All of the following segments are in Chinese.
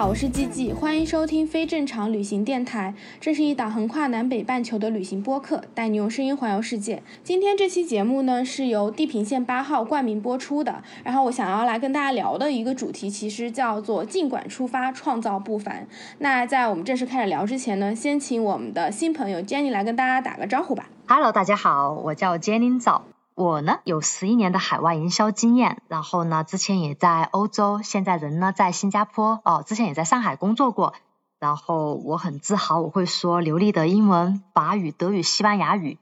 好，我是季季，欢迎收听非正常旅行电台。这是一档横跨南北半球的旅行播客，带你用声音环游世界。今天这期节目呢，是由地平线八号冠名播出的。然后我想要来跟大家聊的一个主题，其实叫做“尽管出发，创造不凡”。那在我们正式开始聊之前呢，先请我们的新朋友 Jenny 来跟大家打个招呼吧。Hello，大家好，我叫 Jenny 早。我呢有十一年的海外营销经验，然后呢之前也在欧洲，现在人呢在新加坡，哦之前也在上海工作过，然后我很自豪我会说流利的英文、法语、德语、西班牙语。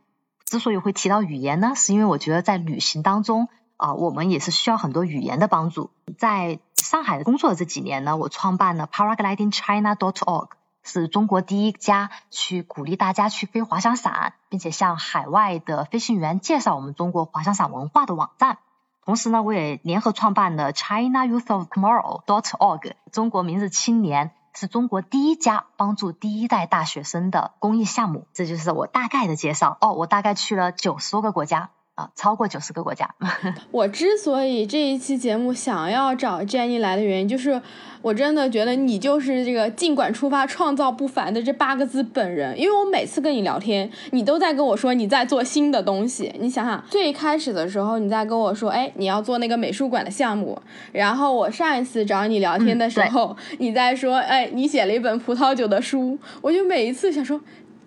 之所以会提到语言呢，是因为我觉得在旅行当中啊，我们也是需要很多语言的帮助。在上海工作的这几年呢，我创办了 paragliding china dot org，。是中国第一家去鼓励大家去飞滑翔伞，并且向海外的飞行员介绍我们中国滑翔伞文化的网站。同时呢，我也联合创办了 China Youth of Tomorrow dot org，中国明日青年是中国第一家帮助第一代大学生的公益项目。这就是我大概的介绍。哦，我大概去了九十多个国家。啊，超过九十个国家。我之所以这一期节目想要找 Jenny 来的原因，就是我真的觉得你就是这个“尽管出发，创造不凡”的这八个字本人。因为我每次跟你聊天，你都在跟我说你在做新的东西。你想想，最开始的时候你在跟我说，哎，你要做那个美术馆的项目。然后我上一次找你聊天的时候，你在说，哎，你写了一本葡萄酒的书。我就每一次想说。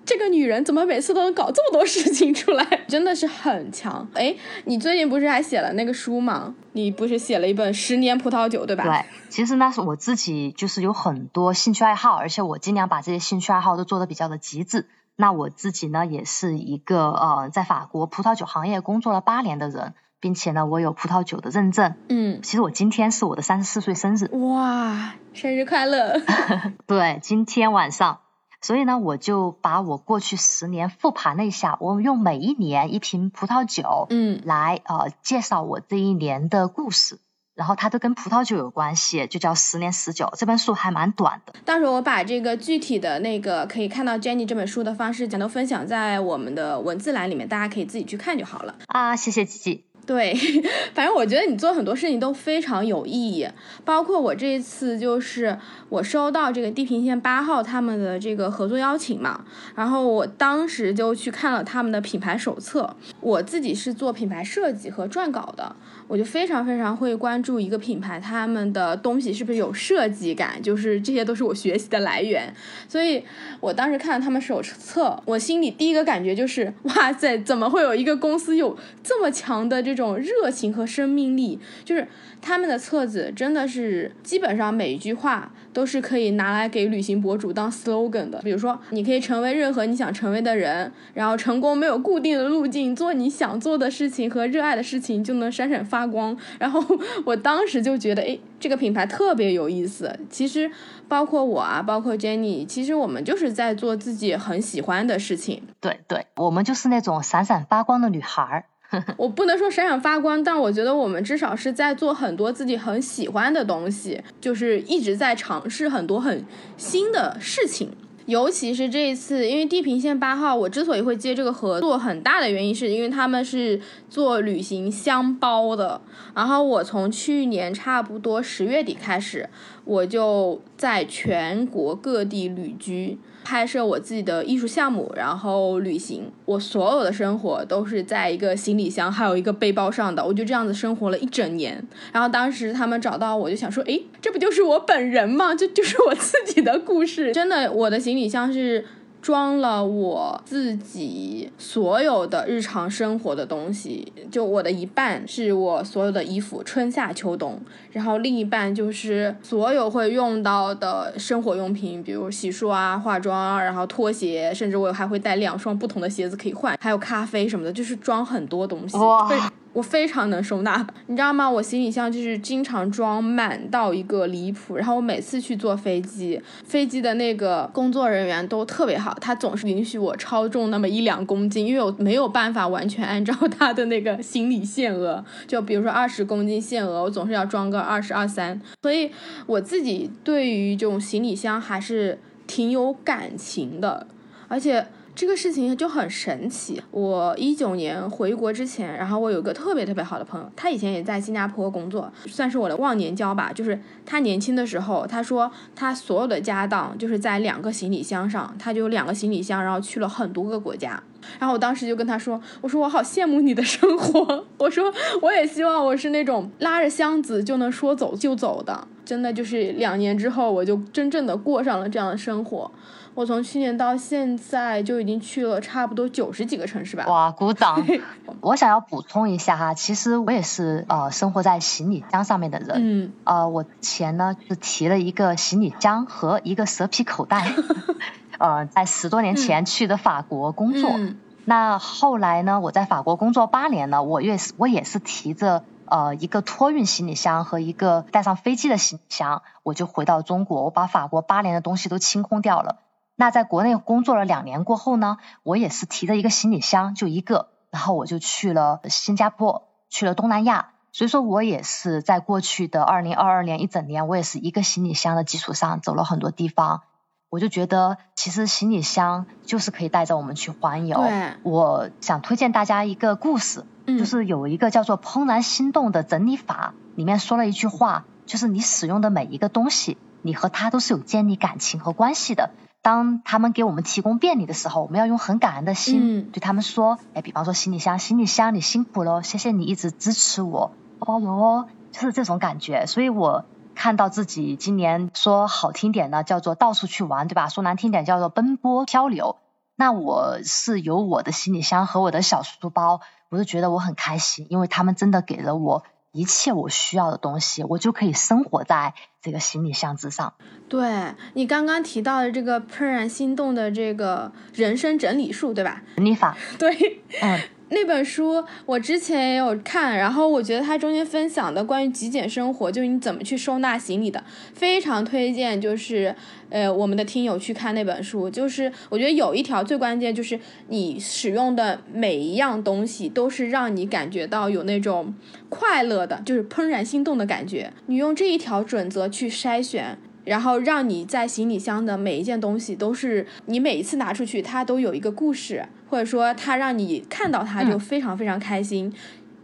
这个女人怎么每次都能搞这么多事情出来？真的是很强。哎，你最近不是还写了那个书吗？你不是写了一本《十年葡萄酒》对吧？对，其实那是我自己就是有很多兴趣爱好，而且我尽量把这些兴趣爱好都做得比较的极致。那我自己呢，也是一个呃，在法国葡萄酒行业工作了八年的人，并且呢，我有葡萄酒的认证。嗯，其实我今天是我的三十四岁生日。哇，生日快乐！对，今天晚上。所以呢，我就把我过去十年复盘了一下，我用每一年一瓶葡萄酒，嗯，来呃介绍我这一年的故事，然后它都跟葡萄酒有关系，就叫十年十九。这本书还蛮短的，到时候我把这个具体的那个可以看到 Jenny 这本书的方式，全都分享在我们的文字栏里面，大家可以自己去看就好了。啊，谢谢吉吉。对，反正我觉得你做很多事情都非常有意义，包括我这一次就是我收到这个地平线八号他们的这个合作邀请嘛，然后我当时就去看了他们的品牌手册。我自己是做品牌设计和撰稿的，我就非常非常会关注一个品牌他们的东西是不是有设计感，就是这些都是我学习的来源。所以我当时看了他们手册，我心里第一个感觉就是，哇塞，怎么会有一个公司有这么强的这。种种热情和生命力，就是他们的册子，真的是基本上每一句话都是可以拿来给旅行博主当 slogan 的。比如说，你可以成为任何你想成为的人，然后成功没有固定的路径，做你想做的事情和热爱的事情就能闪闪发光。然后我当时就觉得，哎，这个品牌特别有意思。其实包括我啊，包括 Jenny，其实我们就是在做自己很喜欢的事情。对对，我们就是那种闪闪发光的女孩儿。我不能说闪闪发光，但我觉得我们至少是在做很多自己很喜欢的东西，就是一直在尝试很多很新的事情。尤其是这一次，因为地平线八号，我之所以会接这个合作，很大的原因是因为他们是做旅行箱包的。然后我从去年差不多十月底开始，我就在全国各地旅居。拍摄我自己的艺术项目，然后旅行，我所有的生活都是在一个行李箱还有一个背包上的，我就这样子生活了一整年。然后当时他们找到我，就想说，诶，这不就是我本人吗？这就是我自己的故事。真的，我的行李箱是。装了我自己所有的日常生活的东西，就我的一半是我所有的衣服，春夏秋冬，然后另一半就是所有会用到的生活用品，比如洗漱啊、化妆，然后拖鞋，甚至我还会带两双不同的鞋子可以换，还有咖啡什么的，就是装很多东西。哇，我非常能收纳，你知道吗？我行李箱就是经常装满到一个离谱。然后我每次去坐飞机，飞机的那个工作人员都特别好，他总是允许我超重那么一两公斤，因为我没有办法完全按照他的那个行李限额，就比如说二十公斤限额，我总是要装个二十二三。所以我自己对于这种行李箱还是挺有感情的，而且。这个事情就很神奇。我一九年回国之前，然后我有个特别特别好的朋友，他以前也在新加坡工作，算是我的忘年交吧。就是他年轻的时候，他说他所有的家当就是在两个行李箱上，他就两个行李箱，然后去了很多个国家。然后我当时就跟他说：“我说我好羡慕你的生活，我说我也希望我是那种拉着箱子就能说走就走的。真的就是两年之后，我就真正的过上了这样的生活。”我从去年到现在就已经去了差不多九十几个城市吧。哇，鼓掌！我想要补充一下哈，其实我也是呃生活在行李箱上面的人。嗯。呃，我前呢就提了一个行李箱和一个蛇皮口袋，呃，在十多年前去的法国工作。嗯。那后来呢，我在法国工作八年了，我也是我也是提着呃一个托运行李箱和一个带上飞机的行李箱，我就回到中国，我把法国八年的东西都清空掉了。那在国内工作了两年过后呢，我也是提着一个行李箱，就一个，然后我就去了新加坡，去了东南亚。所以说我也是在过去的二零二二年一整年，我也是一个行李箱的基础上走了很多地方。我就觉得，其实行李箱就是可以带着我们去环游。对，我想推荐大家一个故事，就是有一个叫做《怦然心动》的整理法，里面说了一句话，就是你使用的每一个东西，你和它都是有建立感情和关系的。当他们给我们提供便利的时候，我们要用很感恩的心对他们说：“哎，比方说行李箱，行李箱你辛苦了，谢谢你一直支持我，包邮哦。”就是这种感觉。所以我看到自己今年说好听点呢，叫做到处去玩，对吧？说难听点叫做奔波漂流。那我是有我的行李箱和我的小书包，我就觉得我很开心，因为他们真的给了我。一切我需要的东西，我就可以生活在这个行李箱之上。对你刚刚提到的这个怦然心动的这个人生整理术，对吧？整理法。对，嗯。那本书我之前也有看，然后我觉得它中间分享的关于极简生活，就是你怎么去收纳行李的，非常推荐。就是呃，我们的听友去看那本书。就是我觉得有一条最关键，就是你使用的每一样东西都是让你感觉到有那种快乐的，就是怦然心动的感觉。你用这一条准则去筛选。然后让你在行李箱的每一件东西都是你每一次拿出去，它都有一个故事，或者说他让你看到他就非常非常开心。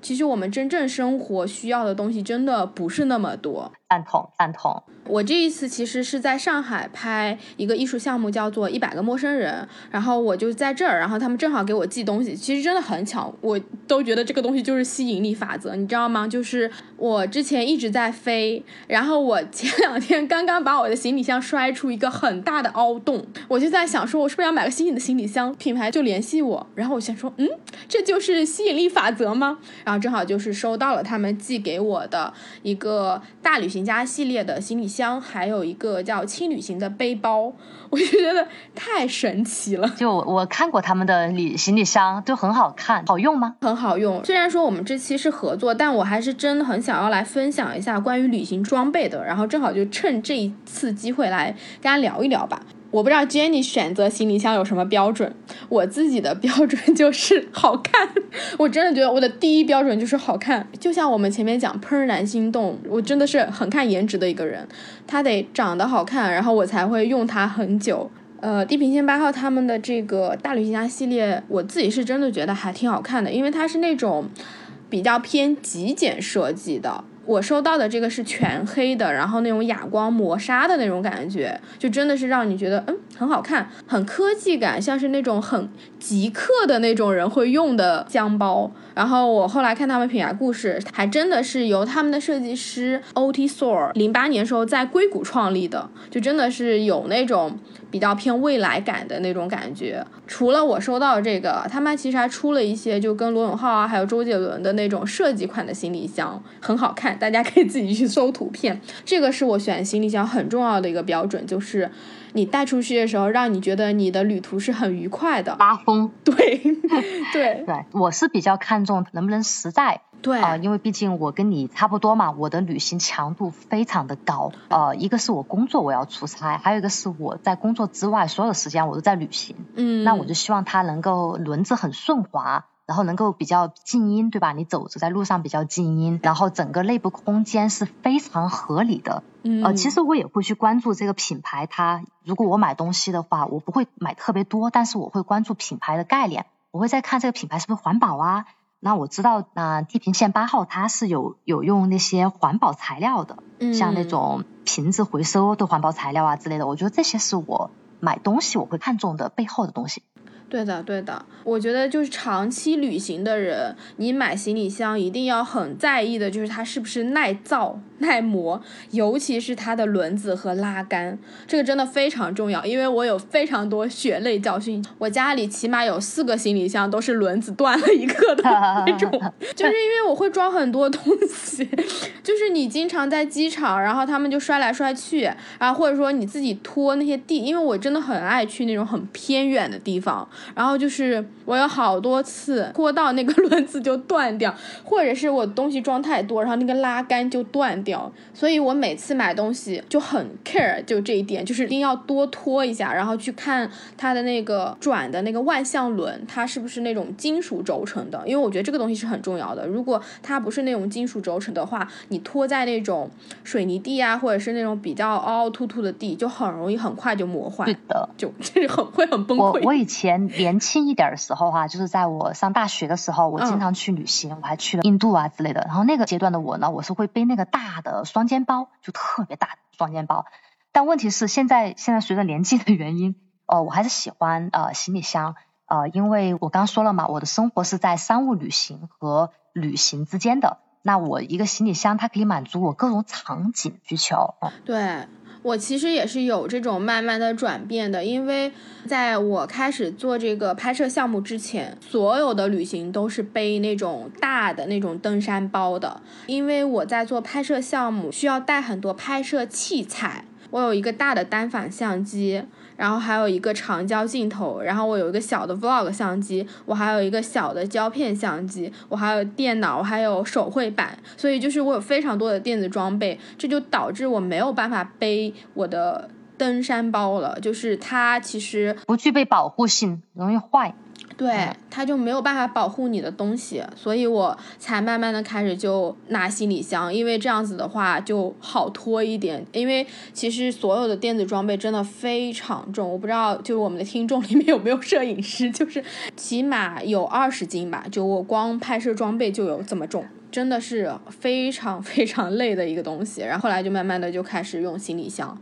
其实我们真正生活需要的东西真的不是那么多。赞同，赞同。我这一次其实是在上海拍一个艺术项目，叫做《一百个陌生人》，然后我就在这儿，然后他们正好给我寄东西。其实真的很巧，我都觉得这个东西就是吸引力法则，你知道吗？就是我之前一直在飞，然后我前两天刚刚把我的行李箱摔出一个很大的凹洞，我就在想说，我是不是要买个新型的行李箱？品牌就联系我，然后我想说，嗯，这就是吸引力法则吗？然后正好就是收到了他们寄给我的一个大旅。行家系列的行李箱，还有一个叫轻旅行的背包，我就觉得太神奇了。就我看过他们的旅行李箱，都很好看，好用吗？很好用。虽然说我们这期是合作，但我还是真的很想要来分享一下关于旅行装备的。然后正好就趁这一次机会来跟大家聊一聊吧。我不知道 Jenny 选择行李箱有什么标准，我自己的标准就是好看。我真的觉得我的第一标准就是好看。就像我们前面讲怦然心动，我真的是很看颜值的一个人，他得长得好看，然后我才会用它很久。呃，地平线八号他们的这个大旅行家系列，我自己是真的觉得还挺好看的，因为它是那种比较偏极简设计的。我收到的这个是全黑的，然后那种哑光磨砂的那种感觉，就真的是让你觉得，嗯，很好看，很科技感，像是那种很极客的那种人会用的箱包。然后我后来看他们品牌故事，还真的是由他们的设计师 Otisor 零八年时候在硅谷创立的，就真的是有那种。比较偏未来感的那种感觉。除了我收到这个，他们其实还出了一些就跟罗永浩啊，还有周杰伦的那种设计款的行李箱，很好看，大家可以自己去搜图片。这个是我选行李箱很重要的一个标准，就是。你带出去的时候，让你觉得你的旅途是很愉快的。拉风，对 对对，我是比较看重能不能实在。对啊，因为毕竟我跟你差不多嘛，我的旅行强度非常的高。呃，一个是我工作我要出差，还有一个是我在工作之外所有的时间我都在旅行。嗯，那我就希望它能够轮子很顺滑。然后能够比较静音，对吧？你走着在路上比较静音，然后整个内部空间是非常合理的。嗯，呃，其实我也会去关注这个品牌，它如果我买东西的话，我不会买特别多，但是我会关注品牌的概念，我会再看这个品牌是不是环保啊。那我知道，那地平线八号它是有有用那些环保材料的，像那种瓶子回收的环保材料啊之类的，我觉得这些是我买东西我会看重的背后的东西。对的，对的，我觉得就是长期旅行的人，你买行李箱一定要很在意的，就是它是不是耐造、耐磨，尤其是它的轮子和拉杆，这个真的非常重要。因为我有非常多血泪教训，我家里起码有四个行李箱都是轮子断了一个的那种，就是因为我会装很多东西，就是你经常在机场，然后他们就摔来摔去，然后或者说你自己拖那些地，因为我真的很爱去那种很偏远的地方。然后就是我有好多次拖到那个轮子就断掉，或者是我东西装太多，然后那个拉杆就断掉。所以我每次买东西就很 care 就这一点，就是一定要多拖一下，然后去看它的那个转的那个万向轮，它是不是那种金属轴承的？因为我觉得这个东西是很重要的。如果它不是那种金属轴承的话，你拖在那种水泥地啊，或者是那种比较凹凹凸凸的地，就很容易很快就磨坏。对的，就就是很会很崩溃。我我以前。年轻一点的时候哈，就是在我上大学的时候，我经常去旅行，我还去了印度啊之类的。然后那个阶段的我呢，我是会背那个大的双肩包，就特别大的双肩包。但问题是现在现在随着年纪的原因，哦，我还是喜欢呃行李箱，呃，因为我刚刚说了嘛，我的生活是在商务旅行和旅行之间的。那我一个行李箱，它可以满足我各种场景需求。对。我其实也是有这种慢慢的转变的，因为在我开始做这个拍摄项目之前，所有的旅行都是背那种大的那种登山包的，因为我在做拍摄项目需要带很多拍摄器材，我有一个大的单反相机。然后还有一个长焦镜头，然后我有一个小的 vlog 相机，我还有一个小的胶片相机，我还有电脑，还有手绘板，所以就是我有非常多的电子装备，这就导致我没有办法背我的登山包了，就是它其实不具备保护性，容易坏。对，他就没有办法保护你的东西，所以我才慢慢的开始就拿行李箱，因为这样子的话就好拖一点。因为其实所有的电子装备真的非常重，我不知道就是我们的听众里面有没有摄影师，就是起码有二十斤吧，就我光拍摄装备就有这么重，真的是非常非常累的一个东西。然后后来就慢慢的就开始用行李箱。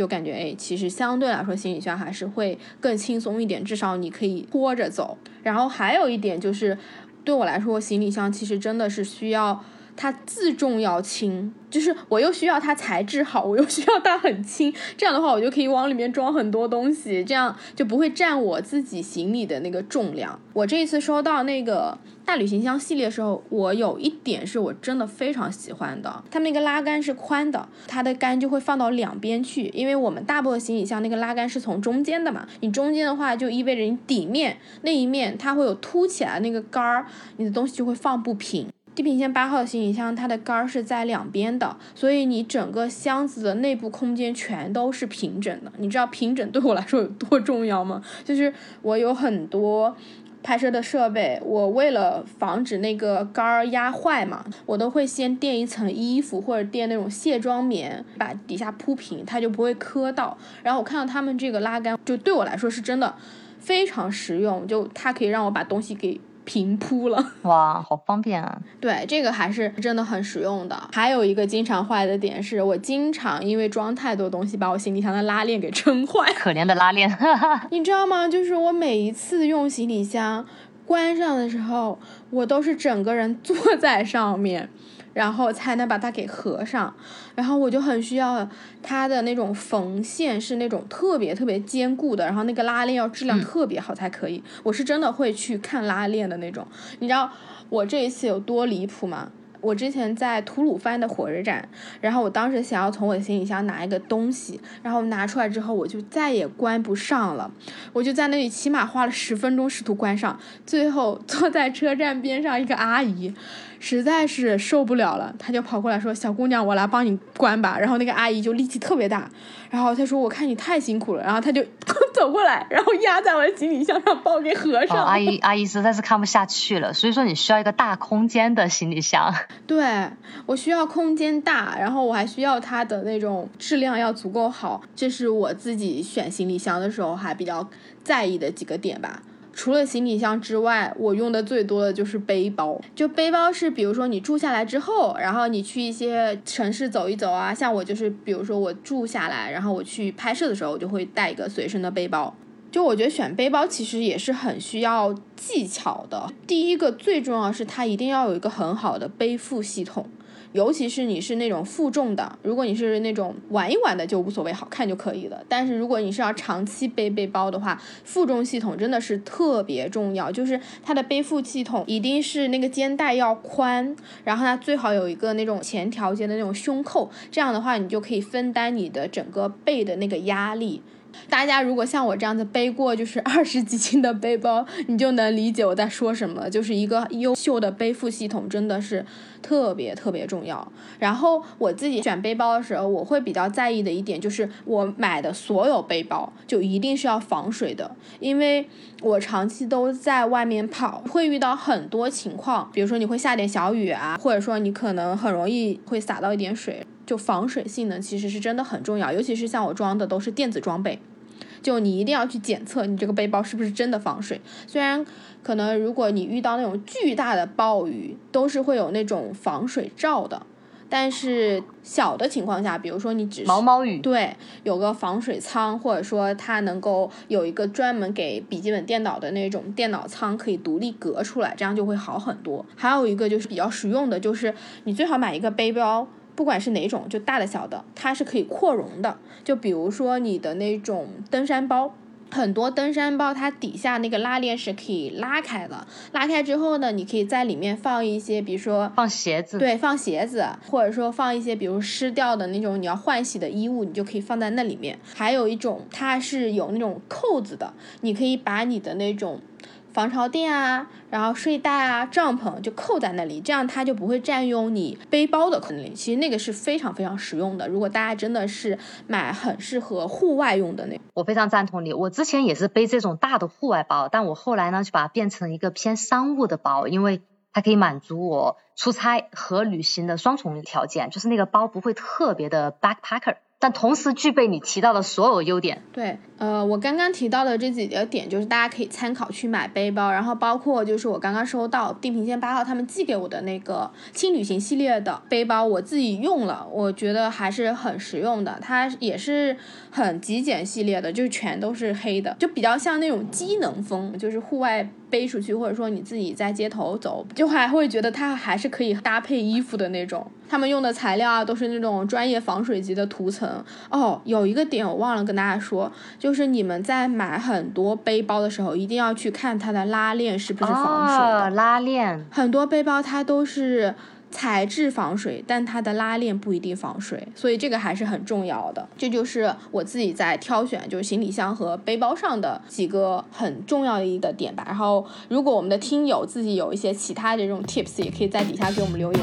就感觉哎，其实相对来说行李箱还是会更轻松一点，至少你可以拖着走。然后还有一点就是，对我来说，行李箱其实真的是需要它自重要轻。就是我又需要它材质好，我又需要它很轻，这样的话我就可以往里面装很多东西，这样就不会占我自己行李的那个重量。我这一次收到那个大旅行箱系列的时候，我有一点是我真的非常喜欢的，它那个拉杆是宽的，它的杆就会放到两边去，因为我们大部分行李箱那个拉杆是从中间的嘛，你中间的话就意味着你底面那一面它会有凸起来那个杆儿，你的东西就会放不平。地平线八号行李箱，它的杆儿是在两边的，所以你整个箱子的内部空间全都是平整的。你知道平整对我来说有多重要吗？就是我有很多拍摄的设备，我为了防止那个杆儿压坏嘛，我都会先垫一层衣服或者垫那种卸妆棉，把底下铺平，它就不会磕到。然后我看到他们这个拉杆，就对我来说是真的非常实用，就它可以让我把东西给。平铺了，哇，好方便啊！对，这个还是真的很实用的。还有一个经常坏的点是，我经常因为装太多东西，把我行李箱的拉链给撑坏。可怜的拉链，你知道吗？就是我每一次用行李箱关上的时候，我都是整个人坐在上面。然后才能把它给合上，然后我就很需要它的那种缝线是那种特别特别坚固的，然后那个拉链要质量特别好才可以。我是真的会去看拉链的那种。你知道我这一次有多离谱吗？我之前在吐鲁番的火车站，然后我当时想要从我的行李箱拿一个东西，然后拿出来之后我就再也关不上了，我就在那里起码花了十分钟试图关上，最后坐在车站边上一个阿姨。实在是受不了了，他就跑过来说：“小姑娘，我来帮你关吧。”然后那个阿姨就力气特别大，然后他说：“我看你太辛苦了。”然后他就 走过来，然后压在我的行李箱上，把我给合上。阿姨阿姨实在是看不下去了，所以说你需要一个大空间的行李箱。对我需要空间大，然后我还需要它的那种质量要足够好，这是我自己选行李箱的时候还比较在意的几个点吧。除了行李箱之外，我用的最多的就是背包。就背包是，比如说你住下来之后，然后你去一些城市走一走啊。像我就是，比如说我住下来，然后我去拍摄的时候，我就会带一个随身的背包。就我觉得选背包其实也是很需要技巧的。第一个最重要是它一定要有一个很好的背负系统。尤其是你是那种负重的，如果你是那种玩一玩的就无所谓，好看就可以了。但是如果你是要长期背背包的话，负重系统真的是特别重要。就是它的背负系统一定是那个肩带要宽，然后它最好有一个那种前调节的那种胸扣，这样的话你就可以分担你的整个背的那个压力。大家如果像我这样子背过就是 二十几斤的背包，你就能理解我在说什么。就是一个优秀的背负系统真的是特别特别重要。然后我自己选背包的时候，我会比较在意的一点就是，我买的所有背包就一定是要防水的，因为我长期都在外面跑，会遇到很多情况，比如说你会下点小雨啊，或者说你可能很容易会洒到一点水。就防水性能其实是真的很重要，尤其是像我装的都是电子装备，就你一定要去检测你这个背包是不是真的防水。虽然可能如果你遇到那种巨大的暴雨，都是会有那种防水罩的，但是小的情况下，比如说你只是毛毛雨，对，有个防水舱，或者说它能够有一个专门给笔记本电脑的那种电脑舱，可以独立隔出来，这样就会好很多。还有一个就是比较实用的，就是你最好买一个背包。不管是哪种，就大的小的，它是可以扩容的。就比如说你的那种登山包，很多登山包它底下那个拉链是可以拉开的。拉开之后呢，你可以在里面放一些，比如说放鞋子，对，放鞋子，或者说放一些比如湿掉的那种你要换洗的衣物，你就可以放在那里面。还有一种，它是有那种扣子的，你可以把你的那种。防潮垫啊，然后睡袋啊、帐篷就扣在那里，这样它就不会占用你背包的空间。其实那个是非常非常实用的。如果大家真的是买很适合户外用的那，我非常赞同你。我之前也是背这种大的户外包，但我后来呢就把它变成一个偏商务的包，因为它可以满足我出差和旅行的双重条件，就是那个包不会特别的 backpacker。但同时具备你提到的所有优点。对，呃，我刚刚提到的这几个点，就是大家可以参考去买背包，然后包括就是我刚刚收到地平线八号他们寄给我的那个轻旅行系列的背包，我自己用了，我觉得还是很实用的。它也是很极简系列的，就全都是黑的，就比较像那种机能风，就是户外背出去，或者说你自己在街头走，就还会觉得它还是可以搭配衣服的那种。他们用的材料啊，都是那种专业防水级的涂层。哦，有一个点我忘了跟大家说，就是你们在买很多背包的时候，一定要去看它的拉链是不是防水的。拉链，很多背包它都是材质防水，但它的拉链不一定防水，所以这个还是很重要的。这就是我自己在挑选就是行李箱和背包上的几个很重要的一个点吧。然后，如果我们的听友自己有一些其他的这种 tips，也可以在底下给我们留言。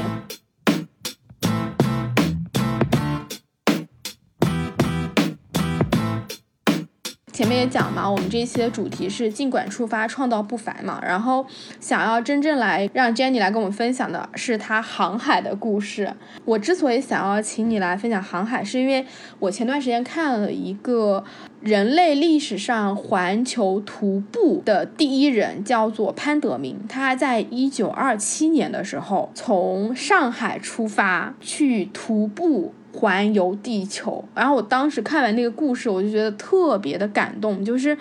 前面也讲嘛，我们这一期的主题是尽管出发，创造不凡嘛。然后想要真正来让 Jenny 来跟我们分享的是她航海的故事。我之所以想要请你来分享航海，是因为我前段时间看了一个人类历史上环球徒步的第一人，叫做潘德明。他在一九二七年的时候从上海出发去徒步。环游地球，然后我当时看完那个故事，我就觉得特别的感动。就是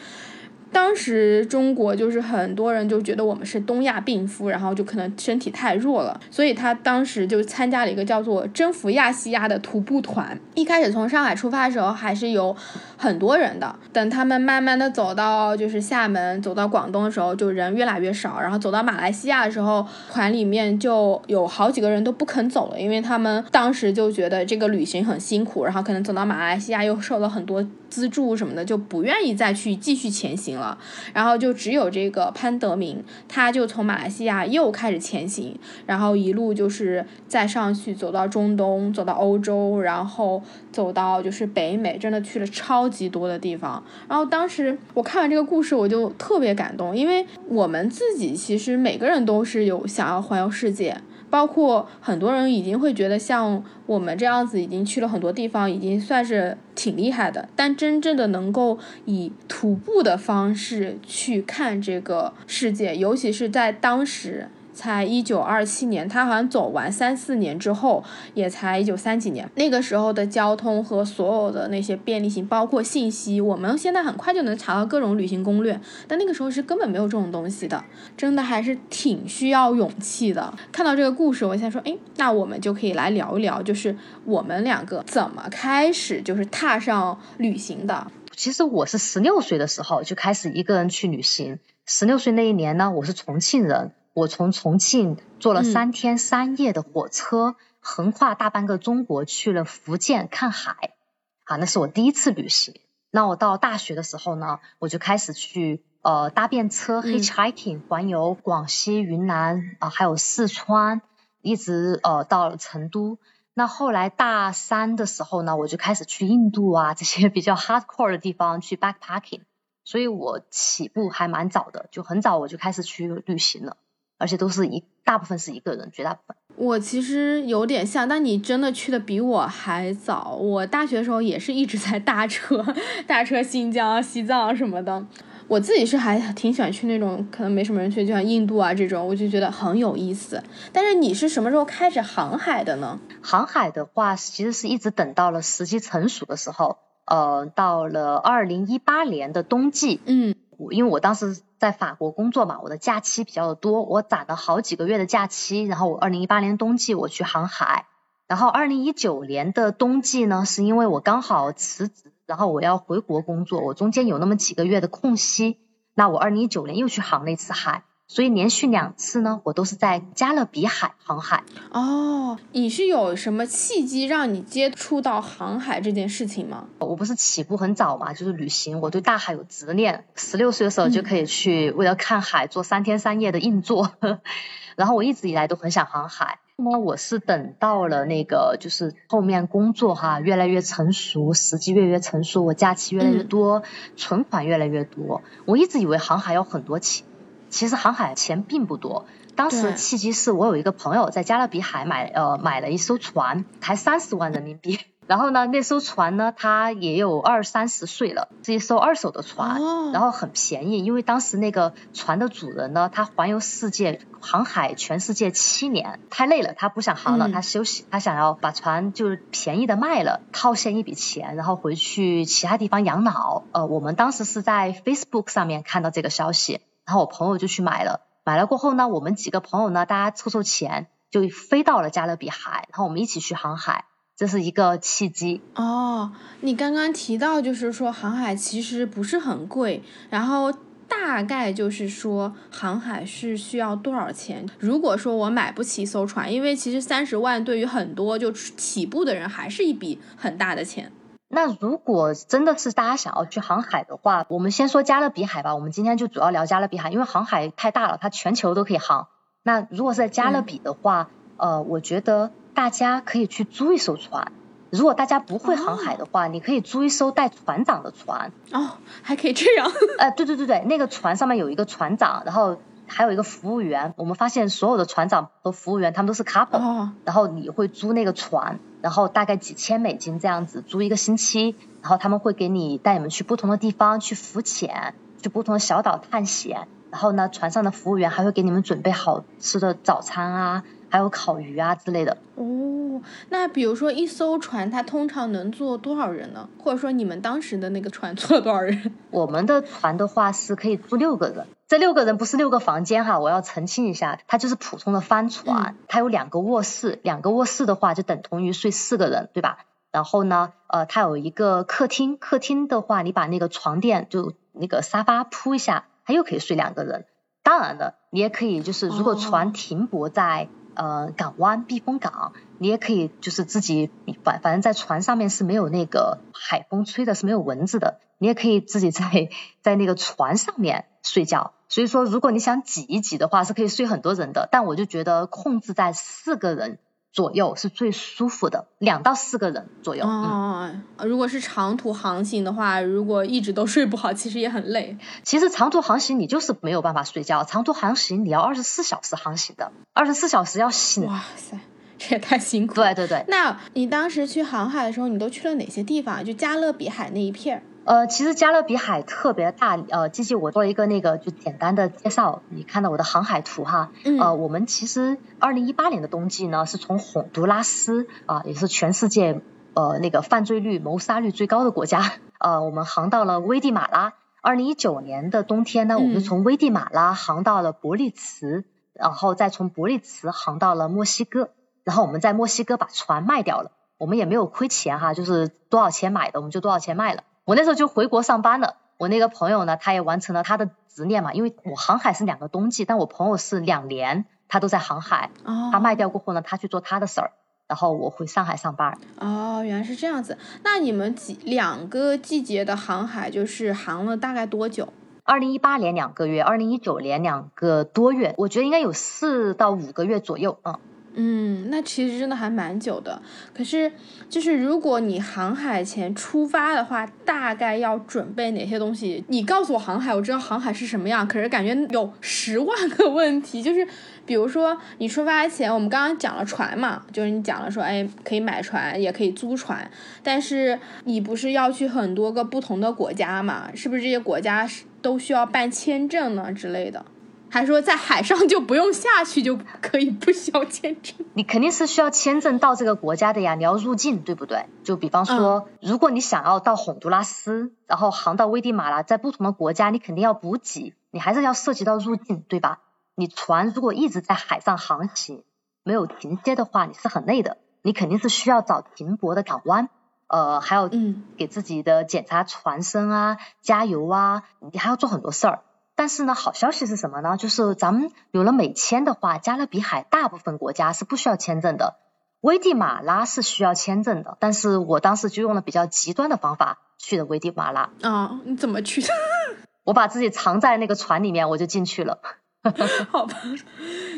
当时中国就是很多人就觉得我们是东亚病夫，然后就可能身体太弱了，所以他当时就参加了一个叫做“征服亚细亚”的徒步团。一开始从上海出发的时候还是有很多人的，等他们慢慢的走到就是厦门，走到广东的时候，就人越来越少。然后走到马来西亚的时候，团里面就有好几个人都不肯走了，因为他们当时就觉得这个旅行很辛苦，然后可能走到马来西亚又受了很多资助什么的，就不愿意再去继续前行了。然后就只有这个潘德明，他就从马来西亚又开始前行，然后一路就是再上去走到中东，走到欧洲，然后走到就是北美，真的去了超级多的地方。然后当时我看完这个故事，我就特别感动，因为我们自己其实每个人都是有想要环游世界。包括很多人已经会觉得，像我们这样子已经去了很多地方，已经算是挺厉害的。但真正的能够以徒步的方式去看这个世界，尤其是在当时。才一九二七年，他好像走完三四年之后，也才一九三几年。那个时候的交通和所有的那些便利性，包括信息，我们现在很快就能查到各种旅行攻略，但那个时候是根本没有这种东西的，真的还是挺需要勇气的。看到这个故事，我现在说，哎，那我们就可以来聊一聊，就是我们两个怎么开始就是踏上旅行的。其实我是十六岁的时候就开始一个人去旅行。十六岁那一年呢，我是重庆人。我从重庆坐了三天三夜的火车，横跨大半个中国去了福建看海，啊，那是我第一次旅行。那我到大学的时候呢，我就开始去呃搭便车 hitchhiking 环游广西、云南啊，还有四川，一直呃到了成都。那后来大三的时候呢，我就开始去印度啊这些比较 hardcore 的地方去 backpacking，所以我起步还蛮早的，就很早我就开始去旅行了。而且都是一大部分是一个人，绝大部分。我其实有点像，但你真的去的比我还早。我大学的时候也是一直在搭车，搭车新疆、西藏什么的。我自己是还挺喜欢去那种可能没什么人去，就像印度啊这种，我就觉得很有意思。但是你是什么时候开始航海的呢？航海的话，其实是一直等到了时机成熟的时候，呃，到了二零一八年的冬季，嗯。因为我当时在法国工作嘛，我的假期比较多，我攒了好几个月的假期，然后我二零一八年冬季我去航海，然后二零一九年的冬季呢，是因为我刚好辞职，然后我要回国工作，我中间有那么几个月的空隙，那我二零一九年又去航了一次海。所以连续两次呢，我都是在加勒比海航海。哦，你是有什么契机让你接触到航海这件事情吗？我不是起步很早嘛，就是旅行，我对大海有执念。十六岁的时候就可以去，为了看海做三天三夜的硬座。然后我一直以来都很想航海。那么我是等到了那个，就是后面工作哈越来越成熟，时机越来越成熟，我假期越来越多，存款越来越多。我一直以为航海要很多钱。其实航海钱并不多，当时的契机是我有一个朋友在加勒比海买呃买了一艘船，才三十万人民币。然后呢，那艘船呢，它也有二三十岁了，是一艘二手的船，然后很便宜，因为当时那个船的主人呢，他环游世界航海全世界七年，太累了，他不想航了，他休息，他想要把船就是便宜的卖了，套现一笔钱，然后回去其他地方养老。呃，我们当时是在 Facebook 上面看到这个消息。然后我朋友就去买了，买了过后呢，我们几个朋友呢，大家凑凑钱，就飞到了加勒比海，然后我们一起去航海，这是一个契机。哦，你刚刚提到就是说航海其实不是很贵，然后大概就是说航海是需要多少钱？如果说我买不起一艘船，因为其实三十万对于很多就起步的人还是一笔很大的钱。那如果真的是大家想要去航海的话，我们先说加勒比海吧。我们今天就主要聊加勒比海，因为航海太大了，它全球都可以航。那如果是在加勒比的话，呃，我觉得大家可以去租一艘船。如果大家不会航海的话，你可以租一艘带船长的船。哦，还可以这样？呃，对对对对，那个船上面有一个船长，然后。还有一个服务员，我们发现所有的船长和服务员他们都是 couple，然后你会租那个船，然后大概几千美金这样子租一个星期，然后他们会给你带你们去不同的地方去浮潜，去不同的小岛探险，然后呢船上的服务员还会给你们准备好吃的早餐啊，还有烤鱼啊之类的。哦。哦，那比如说一艘船，它通常能坐多少人呢？或者说你们当时的那个船坐了多少人？我们的船的话是可以住六个人，这六个人不是六个房间哈，我要澄清一下，它就是普通的帆船，它有两个卧室，两个卧室的话就等同于睡四个人，对吧？然后呢，呃，它有一个客厅，客厅的话你把那个床垫就那个沙发铺一下，它又可以睡两个人。当然了，你也可以就是如果船停泊在。呃，港湾避风港，你也可以就是自己反反正在船上面是没有那个海风吹的，是没有蚊子的，你也可以自己在在那个船上面睡觉。所以说，如果你想挤一挤的话，是可以睡很多人的。但我就觉得控制在四个人。左右是最舒服的，两到四个人左右。哦，如果是长途航行的话，如果一直都睡不好，其实也很累。其实长途航行你就是没有办法睡觉，长途航行你要二十四小时航行的，二十四小时要醒。哇塞，这也太辛苦。对对对。那你当时去航海的时候，你都去了哪些地方？就加勒比海那一片。呃，其实加勒比海特别大，呃，机器我做一个那个就简单的介绍，你看到我的航海图哈，呃，我们其实二零一八年的冬季呢，是从洪都拉斯啊，也是全世界呃那个犯罪率、谋杀率最高的国家，呃，我们航到了危地马拉。二零一九年的冬天呢，我们从危地马拉航到了伯利兹，然后再从伯利兹航到了墨西哥，然后我们在墨西哥把船卖掉了，我们也没有亏钱哈，就是多少钱买的我们就多少钱卖了。我那时候就回国上班了。我那个朋友呢，他也完成了他的执念嘛，因为我航海是两个冬季，但我朋友是两年，他都在航海。哦。他卖掉过后呢，他去做他的事儿，然后我回上海上班。哦，原来是这样子。那你们几两个季节的航海就是航了大概多久？二零一八年两个月，二零一九年两个多月，我觉得应该有四到五个月左右。嗯。嗯，那其实真的还蛮久的。可是，就是如果你航海前出发的话，大概要准备哪些东西？你告诉我航海，我知道航海是什么样。可是感觉有十万个问题，就是比如说你出发前，我们刚刚讲了船嘛，就是你讲了说，哎，可以买船，也可以租船。但是你不是要去很多个不同的国家嘛？是不是这些国家都需要办签证呢之类的？还说在海上就不用下去就可以不需要签证？你肯定是需要签证到这个国家的呀，你要入境，对不对？就比方说，如果你想要到洪都拉斯，然后航到危地马拉，在不同的国家，你肯定要补给，你还是要涉及到入境，对吧？你船如果一直在海上航行，没有停歇的话，你是很累的，你肯定是需要找停泊的港湾，呃，还有给自己的检查船身啊、加油啊，你还要做很多事儿。但是呢，好消息是什么呢？就是咱们有了美签的话，加勒比海大部分国家是不需要签证的，危地马拉是需要签证的。但是我当时就用了比较极端的方法去的危地马拉。啊，你怎么去的？我把自己藏在那个船里面，我就进去了。好吧，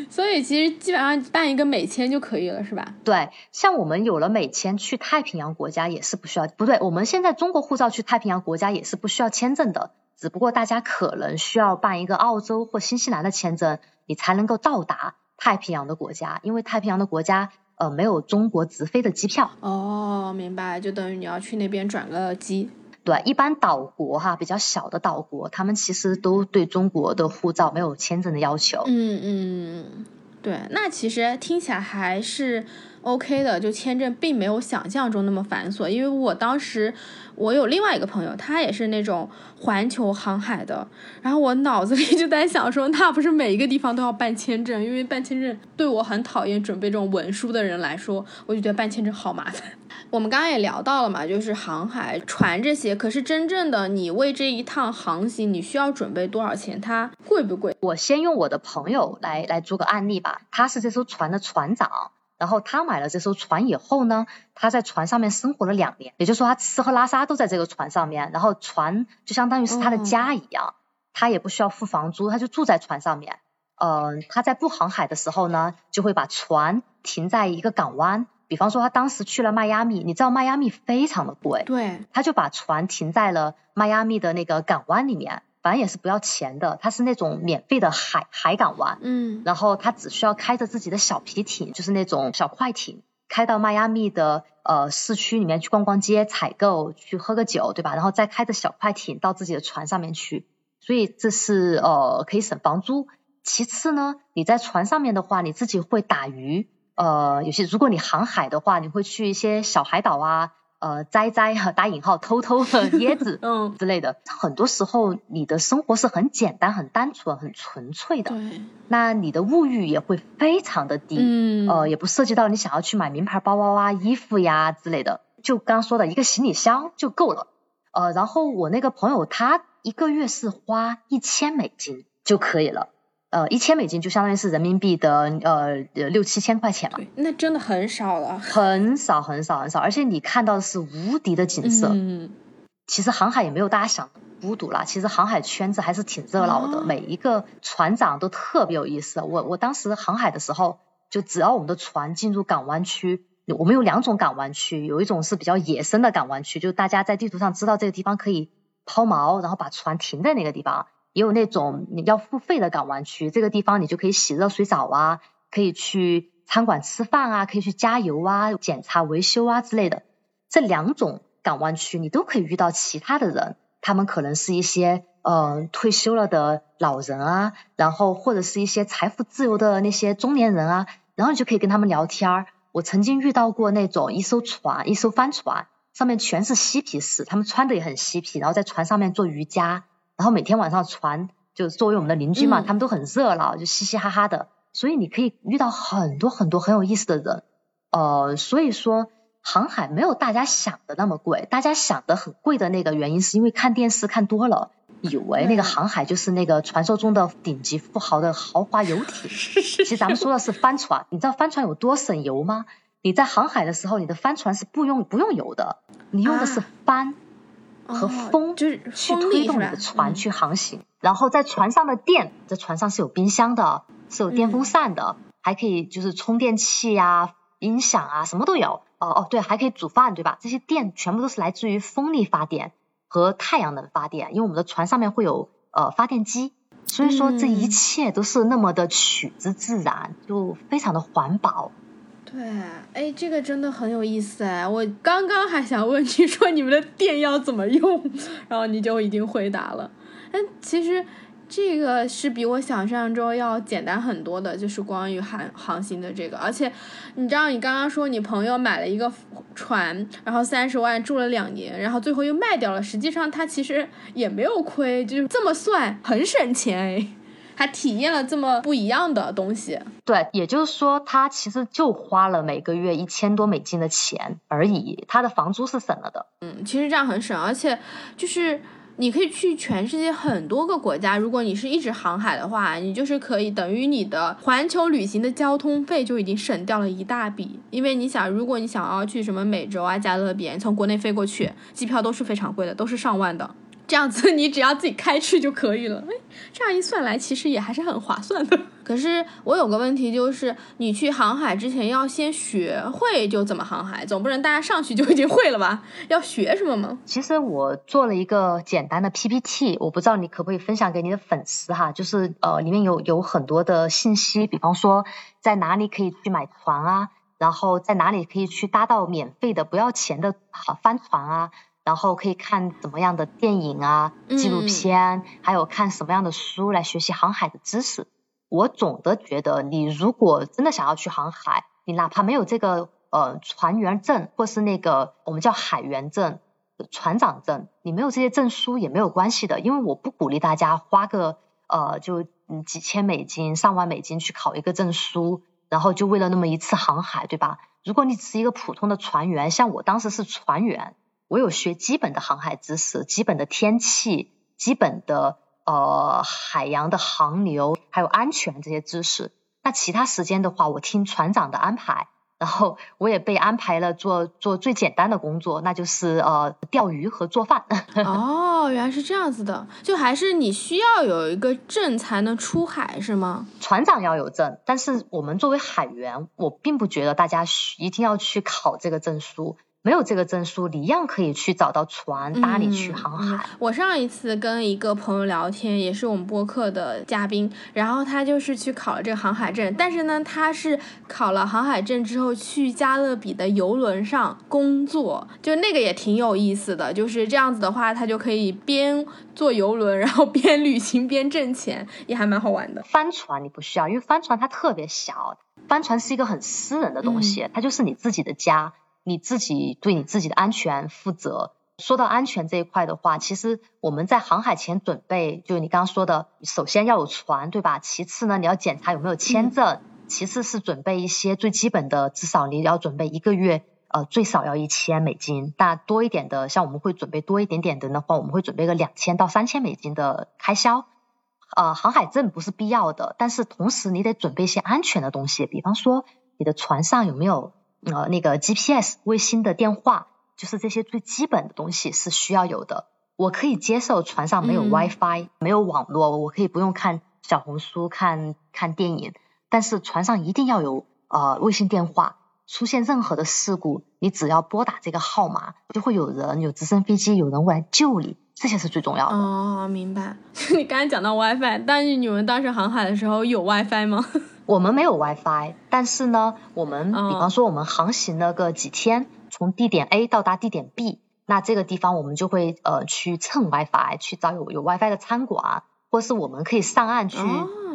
所以其实基本上办一个美签就可以了，是吧？对，像我们有了美签去太平洋国家也是不需要，不对，我们现在中国护照去太平洋国家也是不需要签证的。只不过大家可能需要办一个澳洲或新西兰的签证，你才能够到达太平洋的国家，因为太平洋的国家呃没有中国直飞的机票。哦，明白，就等于你要去那边转个机。对，一般岛国哈比较小的岛国，他们其实都对中国的护照没有签证的要求。嗯嗯，对，那其实听起来还是。OK 的，就签证并没有想象中那么繁琐，因为我当时我有另外一个朋友，他也是那种环球航海的，然后我脑子里就在想说，那不是每一个地方都要办签证，因为办签证对我很讨厌准备这种文书的人来说，我就觉得办签证好麻烦。我们刚刚也聊到了嘛，就是航海船这些，可是真正的你为这一趟航行，你需要准备多少钱？它贵不贵？我先用我的朋友来来做个案例吧，他是这艘船的船长。然后他买了这艘船以后呢，他在船上面生活了两年，也就是说他吃喝拉撒都在这个船上面，然后船就相当于是他的家一样，他也不需要付房租，他就住在船上面。嗯，他在不航海的时候呢，就会把船停在一个港湾，比方说他当时去了迈阿密，你知道迈阿密非常的贵，对，他就把船停在了迈阿密的那个港湾里面。反正也是不要钱的，它是那种免费的海海港湾，嗯，然后他只需要开着自己的小皮艇，就是那种小快艇，开到迈阿密的呃市区里面去逛逛街、采购、去喝个酒，对吧？然后再开着小快艇到自己的船上面去，所以这是呃可以省房租。其次呢，你在船上面的话，你自己会打鱼，呃，有些如果你航海的话，你会去一些小海岛啊。呃，摘摘哈打引号偷偷的 椰子，嗯之类的，很多时候你的生活是很简单、很单纯、很纯粹的。那你的物欲也会非常的低，嗯，呃，也不涉及到你想要去买名牌包包啊、衣服呀之类的。就刚刚说的一个行李箱就够了。呃，然后我那个朋友他一个月是花一千美金就可以了。呃，一千美金就相当于是人民币的呃六七千块钱嘛，那真的很少了，很少很少很少，而且你看到的是无敌的景色。嗯，其实航海也没有大家想的孤独啦，其实航海圈子还是挺热闹的，每一个船长都特别有意思。我我当时航海的时候，就只要我们的船进入港湾区，我们有两种港湾区，有一种是比较野生的港湾区，就大家在地图上知道这个地方可以抛锚，然后把船停在那个地方。也有那种你要付费的港湾区，这个地方你就可以洗热水澡啊，可以去餐馆吃饭啊，可以去加油啊、检查维修啊之类的。这两种港湾区你都可以遇到其他的人，他们可能是一些呃退休了的老人啊，然后或者是一些财富自由的那些中年人啊，然后你就可以跟他们聊天儿。我曾经遇到过那种一艘船，一艘帆船，上面全是嬉皮士，他们穿的也很嬉皮，然后在船上面做瑜伽。然后每天晚上船就作为我们的邻居嘛，他们都很热闹，就嘻嘻哈哈的，所以你可以遇到很多很多很有意思的人。呃，所以说航海没有大家想的那么贵，大家想的很贵的那个原因是因为看电视看多了，以为那个航海就是那个传说中的顶级富豪的豪华游艇。其实咱们说的是帆船，你知道帆船有多省油吗？你在航海的时候，你的帆船是不用不用油的，你用的是帆。和风就是去推动你的船去航行，然后在船上的电，在船上是有冰箱的，是有电风扇的，还可以就是充电器呀、音响啊，什么都有。哦哦，对，还可以煮饭，对吧？这些电全部都是来自于风力发电和太阳能发电，因为我们的船上面会有呃发电机，所以说这一切都是那么的取之自然，就非常的环保。对，哎，这个真的很有意思哎！我刚刚还想问你说你们的电要怎么用，然后你就已经回答了。哎，其实这个是比我想象中要简单很多的，就是关于航航行的这个。而且你知道，你刚刚说你朋友买了一个船，然后三十万住了两年，然后最后又卖掉了。实际上他其实也没有亏，就是这么算很省钱哎。还体验了这么不一样的东西，对，也就是说他其实就花了每个月一千多美金的钱而已，他的房租是省了的。嗯，其实这样很省，而且就是你可以去全世界很多个国家，如果你是一直航海的话，你就是可以等于你的环球旅行的交通费就已经省掉了一大笔。因为你想，如果你想要去什么美洲啊、加勒比，从国内飞过去，机票都是非常贵的，都是上万的。这样子你只要自己开去就可以了，哎，这样一算来，其实也还是很划算的。可是我有个问题，就是你去航海之前要先学会就怎么航海，总不能大家上去就已经会了吧？要学什么吗？其实我做了一个简单的 PPT，我不知道你可不可以分享给你的粉丝哈，就是呃里面有有很多的信息，比方说在哪里可以去买船啊，然后在哪里可以去搭到免费的不要钱的帆船啊。然后可以看怎么样的电影啊、纪录片，还有看什么样的书来学习航海的知识。我总的觉得，你如果真的想要去航海，你哪怕没有这个呃船员证，或是那个我们叫海员证、船长证，你没有这些证书也没有关系的。因为我不鼓励大家花个呃就几千美金、上万美金去考一个证书，然后就为了那么一次航海，对吧？如果你只是一个普通的船员，像我当时是船员。我有学基本的航海知识，基本的天气，基本的呃海洋的航流，还有安全这些知识。那其他时间的话，我听船长的安排，然后我也被安排了做做最简单的工作，那就是呃钓鱼和做饭。哦，原来是这样子的，就还是你需要有一个证才能出海是吗？船长要有证，但是我们作为海员，我并不觉得大家一定要去考这个证书。没有这个证书，你一样可以去找到船搭你去航海。我上一次跟一个朋友聊天，也是我们播客的嘉宾，然后他就是去考了这个航海证，但是呢，他是考了航海证之后去加勒比的游轮上工作，就那个也挺有意思的。就是这样子的话，他就可以边坐游轮，然后边旅行边挣钱，也还蛮好玩的。帆船你不需要，因为帆船它特别小。帆船是一个很私人的东西，它就是你自己的家，你自己对你自己的安全负责。说到安全这一块的话，其实我们在航海前准备，就是你刚刚说的，首先要有船，对吧？其次呢，你要检查有没有签证，其次是准备一些最基本的，至少你要准备一个月，呃，最少要一千美金，那多一点的，像我们会准备多一点点的的话，我们会准备个两千到三千美金的开销。呃，航海证不是必要的，但是同时你得准备一些安全的东西，比方说你的船上有没有呃那个 GPS 卫星的电话。就是这些最基本的东西是需要有的。我可以接受船上没有 WiFi，没有网络，我可以不用看小红书、看看电影。但是船上一定要有呃卫星电话，出现任何的事故，你只要拨打这个号码，就会有人有直升飞机有人过来救你，这些是最重要的。哦，明白。你刚才讲到 WiFi，但是你们当时航海的时候有 WiFi 吗？我们没有 WiFi，但是呢，我们比方说我们航行了个几天。从地点 A 到达地点 B，那这个地方我们就会呃去蹭 WiFi，去找有有 WiFi 的餐馆，或是我们可以上岸去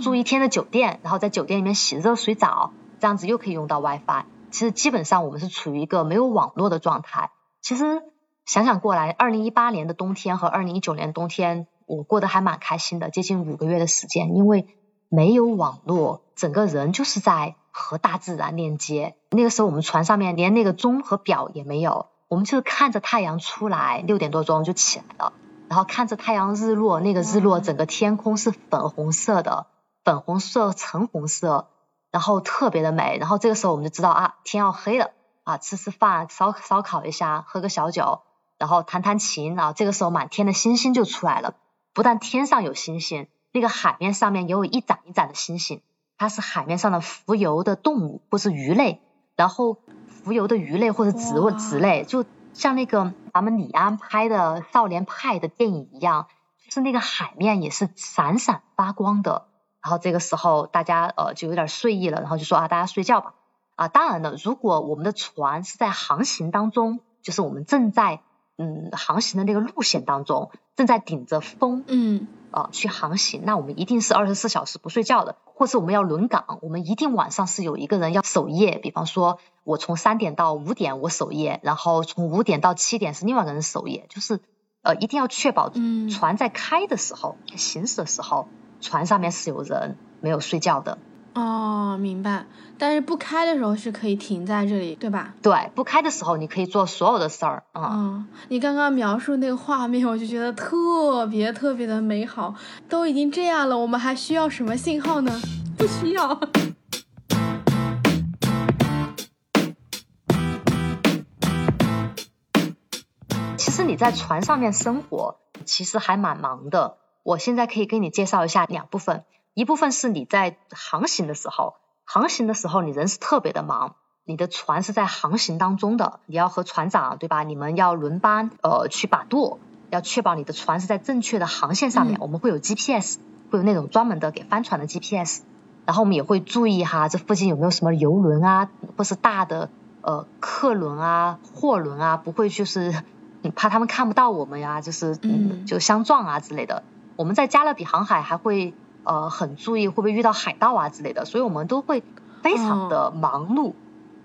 住一天的酒店，然后在酒店里面洗热水澡，这样子又可以用到 WiFi。其实基本上我们是处于一个没有网络的状态。其实想想过来，二零一八年的冬天和二零一九年冬天，我过得还蛮开心的，接近五个月的时间，因为没有网络，整个人就是在。和大自然链接。那个时候我们船上面连那个钟和表也没有，我们就是看着太阳出来，六点多钟就起来了，然后看着太阳日落，那个日落整个天空是粉红色的，粉红色、橙红色，然后特别的美。然后这个时候我们就知道啊，天要黑了啊，吃吃饭，烧烧烤一下，喝个小酒，然后弹弹琴啊。这个时候满天的星星就出来了，不但天上有星星，那个海面上面也有一盏一盏的星星。它是海面上的浮游的动物，或是鱼类，然后浮游的鱼类或者植物之类，就像那个咱们李安拍的《少年派》的电影一样，就是那个海面也是闪闪发光的。然后这个时候大家呃就有点睡意了，然后就说啊大家睡觉吧。啊，当然了，如果我们的船是在航行当中，就是我们正在嗯航行的那个路线当中，正在顶着风，嗯。啊，去航行，那我们一定是二十四小时不睡觉的，或是我们要轮岗，我们一定晚上是有一个人要守夜。比方说，我从三点到五点我守夜，然后从五点到七点是另外一个人守夜，就是呃，一定要确保船在开的时候、行驶的时候，船上面是有人没有睡觉的。哦，明白。但是不开的时候是可以停在这里，对吧？对，不开的时候你可以做所有的事儿。嗯，你刚刚描述那个画面，我就觉得特别特别的美好。都已经这样了，我们还需要什么信号呢？不需要。其实你在船上面生活，其实还蛮忙的。我现在可以给你介绍一下两部分。一部分是你在航行的时候，航行的时候你人是特别的忙，你的船是在航行当中的，你要和船长对吧？你们要轮班呃去把舵，要确保你的船是在正确的航线上面。我们会有 GPS，会有那种专门的给帆船的 GPS，然后我们也会注意哈，这附近有没有什么游轮啊，或是大的呃客轮啊、货轮啊，不会就是怕他们看不到我们呀，就是嗯就相撞啊之类的。我们在加勒比航海还会。呃，很注意会不会遇到海盗啊之类的，所以我们都会非常的忙碌。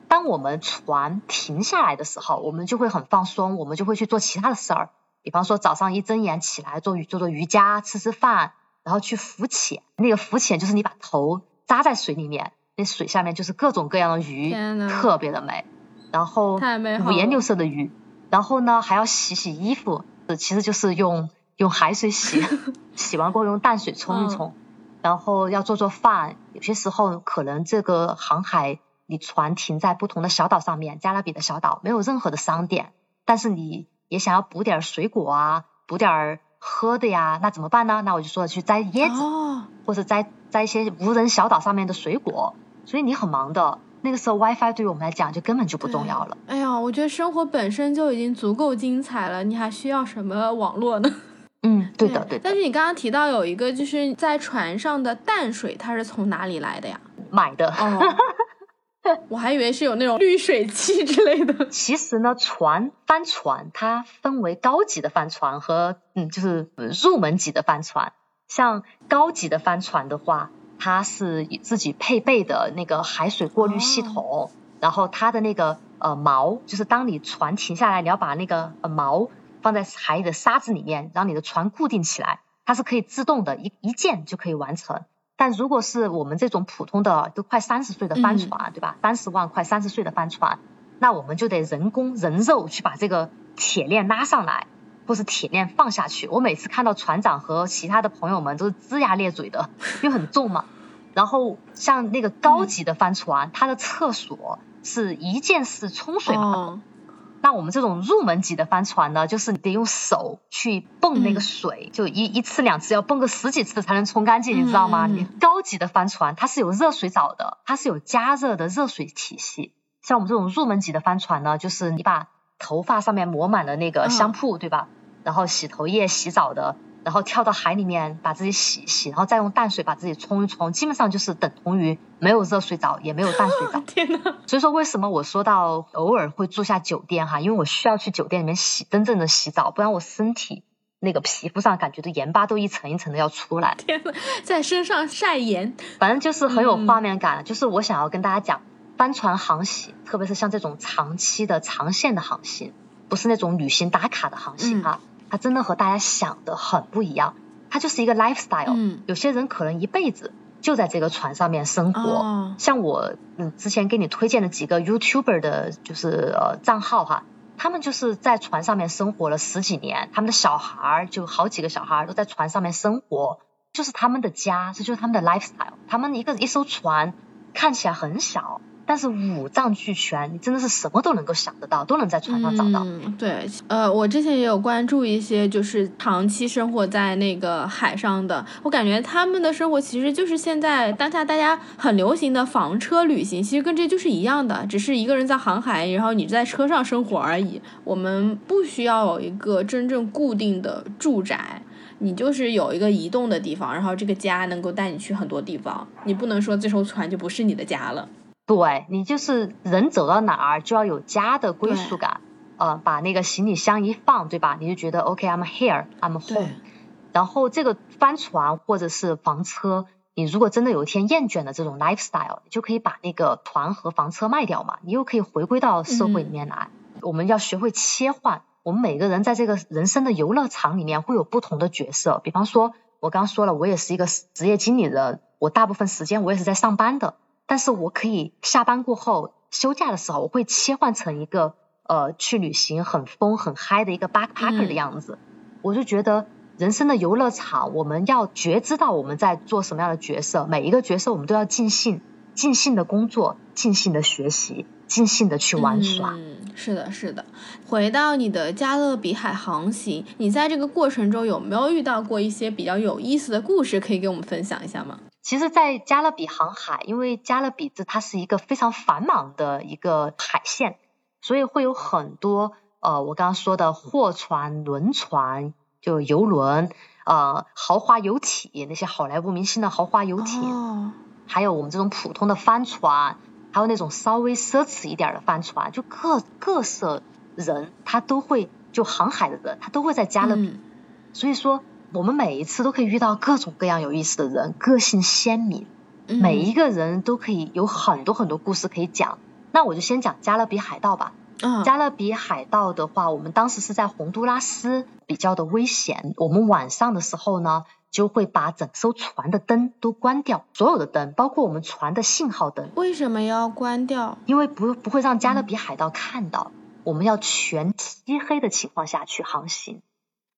当我们船停下来的时候，我们就会很放松，我们就会去做其他的事儿。比方说早上一睁眼起来做做做瑜伽，吃吃饭，然后去浮潜。那个浮潜就是你把头扎在水里面，那水下面就是各种各样的鱼，特别的美。然后五颜六色的鱼，然后呢还要洗洗衣服，其实就是用用海水洗，洗完过后用淡水冲一冲。然后要做做饭，有些时候可能这个航海，你船停在不同的小岛上面，加勒比的小岛没有任何的商店，但是你也想要补点水果啊，补点喝的呀，那怎么办呢？那我就说去摘椰子，或者摘摘一些无人小岛上面的水果，所以你很忙的，那个时候 WiFi 对于我们来讲就根本就不重要了。哎呀，我觉得生活本身就已经足够精彩了，你还需要什么网络呢？嗯，对的，对的。但是你刚刚提到有一个，就是在船上的淡水，它是从哪里来的呀？买的。哦。我还以为是有那种滤水器之类的。其实呢，船帆船它分为高级的帆船和嗯，就是入门级的帆船。像高级的帆船的话，它是自己配备的那个海水过滤系统，然后它的那个呃锚，就是当你船停下来，你要把那个呃锚放在海里的沙子里面，让你的船固定起来，它是可以自动的，一一键就可以完成。但如果是我们这种普通的都快三十岁的帆船，对吧？三十万快三十岁的帆船，那我们就得人工人肉去把这个铁链拉上来，或是铁链放下去。我每次看到船长和其他的朋友们都是龇牙咧嘴的，因为很重嘛。然后像那个高级的帆船，它的厕所是一键式冲水马桶。那我们这种入门级的帆船呢，就是你得用手去蹦那个水，就一一次两次要蹦个十几次才能冲干净，你知道吗？你高级的帆船它是有热水澡的，它是有加热的热水体系。像我们这种入门级的帆船呢，就是你把头发上面抹满了那个香铺，对吧？然后洗头液、洗澡的。然后跳到海里面把自己洗洗，然后再用淡水把自己冲一冲，基本上就是等同于没有热水澡，也没有淡水澡。天呐，所以说为什么我说到偶尔会住下酒店哈，因为我需要去酒店里面洗真正的洗澡，不然我身体那个皮肤上感觉的盐巴都一层一层的要出来。天呐，在身上晒盐，反正就是很有画面感。就是我想要跟大家讲，帆船航行，特别是像这种长期的长线的航行，不是那种旅行打卡的航行啊。它真的和大家想的很不一样，它就是一个 lifestyle。嗯，有些人可能一辈子就在这个船上面生活。像我嗯之前给你推荐的几个 YouTuber 的，就是呃账号哈，他们就是在船上面生活了十几年，他们的小孩儿就好几个小孩儿都在船上面生活，就是他们的家，这就是他们的 lifestyle。他们一个一艘船看起来很小。但是五脏俱全，你真的是什么都能够想得到，都能在船上找到。嗯，对，呃，我之前也有关注一些，就是长期生活在那个海上的，我感觉他们的生活其实就是现在当下大家很流行的房车旅行，其实跟这就是一样的，只是一个人在航海，然后你在车上生活而已。我们不需要有一个真正固定的住宅，你就是有一个移动的地方，然后这个家能够带你去很多地方，你不能说这艘船就不是你的家了。对你就是人走到哪儿就要有家的归属感，呃，把那个行李箱一放，对吧？你就觉得 OK，I'm here，I'm home。然后这个帆船或者是房车，你如果真的有一天厌倦了这种 lifestyle，你就可以把那个团和房车卖掉嘛，你又可以回归到社会里面来。我们要学会切换，我们每个人在这个人生的游乐场里面会有不同的角色。比方说，我刚刚说了，我也是一个职业经理人，我大部分时间我也是在上班的。但是我可以下班过后休假的时候，我会切换成一个呃去旅行很疯很嗨的一个 backpacker 的样子。我就觉得人生的游乐场，我们要觉知到我们在做什么样的角色，每一个角色我们都要尽兴，尽兴的工作，尽兴的学习，尽兴的去玩耍。嗯，是的，是的。回到你的加勒比海航行，你在这个过程中有没有遇到过一些比较有意思的故事，可以给我们分享一下吗？其实，在加勒比航海，因为加勒比这它是一个非常繁忙的一个海线，所以会有很多呃，我刚刚说的货船、轮船，就游轮，呃，豪华游艇，那些好莱坞明星的豪华游艇，还有我们这种普通的帆船，还有那种稍微奢侈一点的帆船，就各各色人，他都会就航海的人，他都会在加勒比，所以说。我们每一次都可以遇到各种各样有意思的人，个性鲜明，每一个人都可以有很多很多故事可以讲。那我就先讲加勒比海盗吧。嗯加勒比海盗的话，我们当时是在洪都拉斯，比较的危险。我们晚上的时候呢，就会把整艘船的灯都关掉，所有的灯，包括我们船的信号灯。为什么要关掉？因为不不会让加勒比海盗看到，我们要全漆黑的情况下去航行。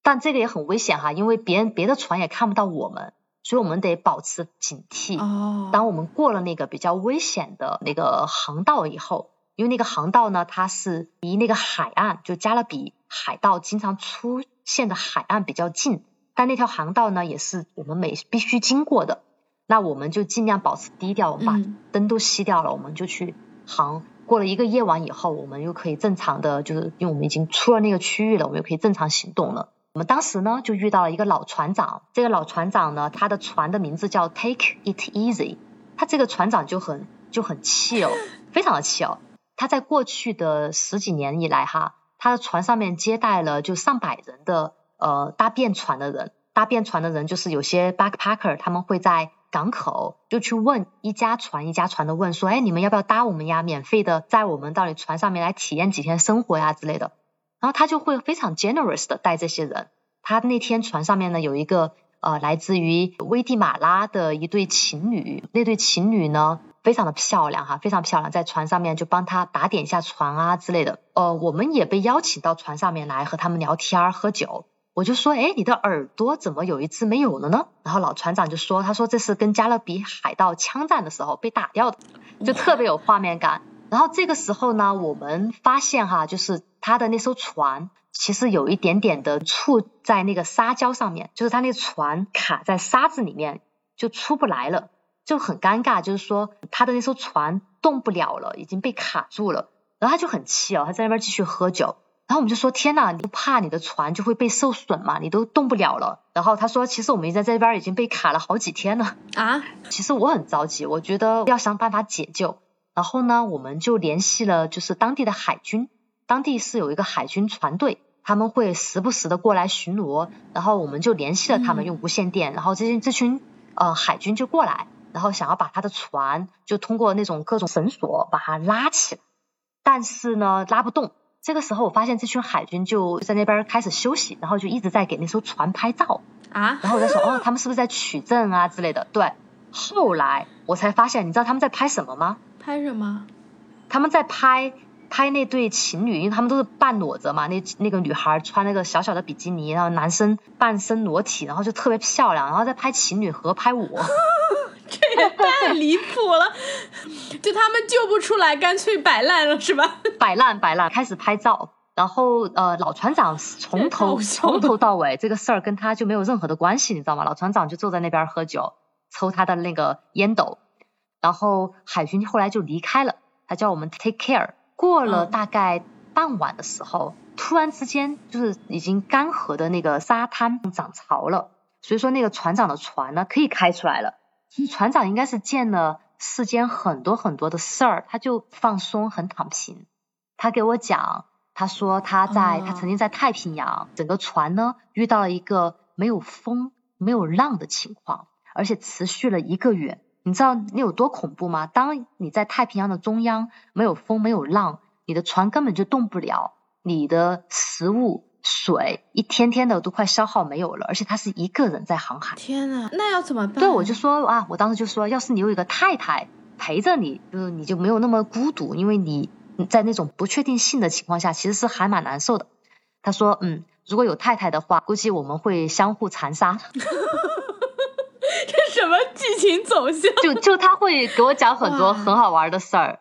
但这个也很危险哈，因为别人别的船也看不到我们，所以我们得保持警惕。哦。当我们过了那个比较危险的那个航道以后，因为那个航道呢，它是离那个海岸，就加勒比海盗经常出现的海岸比较近，但那条航道呢，也是我们每必须经过的。那我们就尽量保持低调，我们把灯都熄掉了，我们就去航。过了一个夜晚以后，我们又可以正常的，就是因为我们已经出了那个区域了，我们又可以正常行动了。我们当时呢就遇到了一个老船长，这个老船长呢，他的船的名字叫 Take It Easy，他这个船长就很就很气哦，非常的气哦。他在过去的十几年以来哈，他的船上面接待了就上百人的呃搭便船的人，搭便船的人就是有些 backpacker，他们会在港口，就去问一家船一家船的问说，哎，你们要不要搭我们呀？免费的载我们到你船上面来体验几天生活呀之类的。然后他就会非常 generous 的带这些人。他那天船上面呢有一个呃来自于危地马拉的一对情侣，那对情侣呢非常的漂亮哈，非常漂亮，在船上面就帮他打点一下船啊之类的。呃，我们也被邀请到船上面来和他们聊天喝酒。我就说，哎，你的耳朵怎么有一只没有了呢？然后老船长就说，他说这是跟加勒比海盗枪战的时候被打掉的，就特别有画面感。然后这个时候呢，我们发现哈，就是他的那艘船其实有一点点的触在那个沙礁上面，就是他那个船卡在沙子里面就出不来了，就很尴尬。就是说他的那艘船动不了了，已经被卡住了。然后他就很气哦，他在那边继续喝酒。然后我们就说天呐，你不怕你的船就会被受损吗？你都动不了了。然后他说，其实我们在这边已经被卡了好几天了啊。其实我很着急，我觉得要想办法解救。然后呢，我们就联系了就是当地的海军，当地是有一个海军船队，他们会时不时的过来巡逻。然后我们就联系了他们，用无线电，然后这些这群呃海军就过来，然后想要把他的船就通过那种各种绳索把它拉起来，但是呢拉不动。这个时候，我发现这群海军就在那边开始休息，然后就一直在给那艘船拍照啊。然后我在说，哦，他们是不是在取证啊之类的？对。后来我才发现，你知道他们在拍什么吗？拍什么？他们在拍拍那对情侣，因为他们都是半裸着嘛。那那个女孩穿那个小小的比基尼，然后男生半身裸体，然后就特别漂亮，然后在拍情侣合拍我。这也太离谱了，就他们救不出来，干脆摆烂了是吧？摆烂摆烂，开始拍照，然后呃老船长从头从头到尾这个事儿跟他就没有任何的关系，你知道吗？老船长就坐在那边喝酒，抽他的那个烟斗，然后海军后来就离开了，他叫我们 take care。过了大概傍晚的时候，突然之间就是已经干涸的那个沙滩涨潮了，所以说那个船长的船呢可以开出来了。船长应该是见了世间很多很多的事儿，他就放松，很躺平。他给我讲，他说他在他曾经在太平洋，整个船呢遇到了一个没有风、没有浪的情况，而且持续了一个月。你知道你有多恐怖吗？当你在太平洋的中央，没有风、没有浪，你的船根本就动不了，你的食物。水一天天的都快消耗没有了，而且他是一个人在航海。天呐，那要怎么办？对，我就说啊，我当时就说，要是你有一个太太陪着你，就是你就没有那么孤独，因为你在那种不确定性的情况下，其实是还蛮难受的。他说，嗯，如果有太太的话，估计我们会相互残杀。这什么剧情走向？就就他会给我讲很多很好玩的事儿，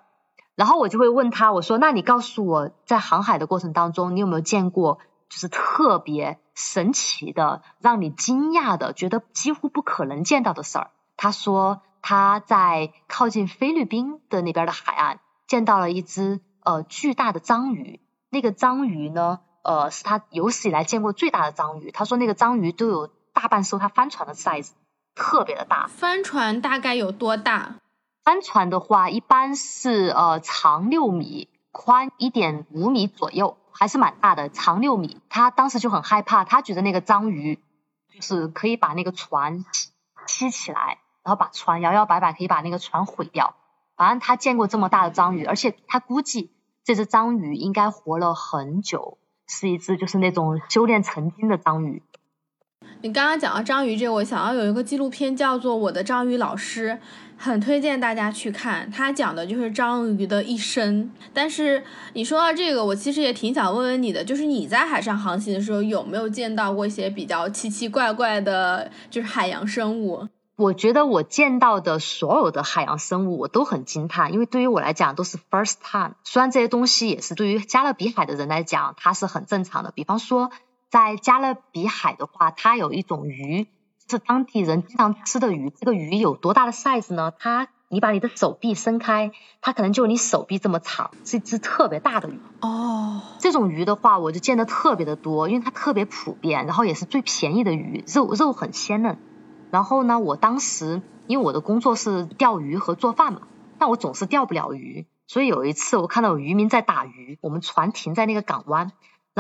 然后我就会问他，我说，那你告诉我在航海的过程当中，你有没有见过？就是特别神奇的，让你惊讶的，觉得几乎不可能见到的事儿。他说他在靠近菲律宾的那边的海岸见到了一只呃巨大的章鱼，那个章鱼呢呃是他有史以来见过最大的章鱼。他说那个章鱼都有大半艘他帆船的 size，特别的大。帆船大概有多大？帆船的话一般是呃长六米，宽一点五米左右。还是蛮大的，长六米。他当时就很害怕，他觉得那个章鱼就是可以把那个船吸起来，然后把船摇摇摆摆，可以把那个船毁掉。反正他见过这么大的章鱼，而且他估计这只章鱼应该活了很久，是一只就是那种修炼成精的章鱼。你刚刚讲到章鱼这，我想要有一个纪录片叫做《我的章鱼老师》。很推荐大家去看，他讲的就是章鱼的一生。但是你说到这个，我其实也挺想问问你的，就是你在海上航行的时候，有没有见到过一些比较奇奇怪怪的，就是海洋生物？我觉得我见到的所有的海洋生物，我都很惊叹，因为对于我来讲都是 first time。虽然这些东西也是对于加勒比海的人来讲，它是很正常的。比方说，在加勒比海的话，它有一种鱼。是当地人经常吃的鱼。这个鱼有多大的 size 呢？它，你把你的手臂伸开，它可能就你手臂这么长，是一只特别大的鱼。哦，这种鱼的话，我就见的特别的多，因为它特别普遍，然后也是最便宜的鱼，肉肉很鲜嫩。然后呢，我当时因为我的工作是钓鱼和做饭嘛，但我总是钓不了鱼，所以有一次我看到有渔民在打鱼，我们船停在那个港湾，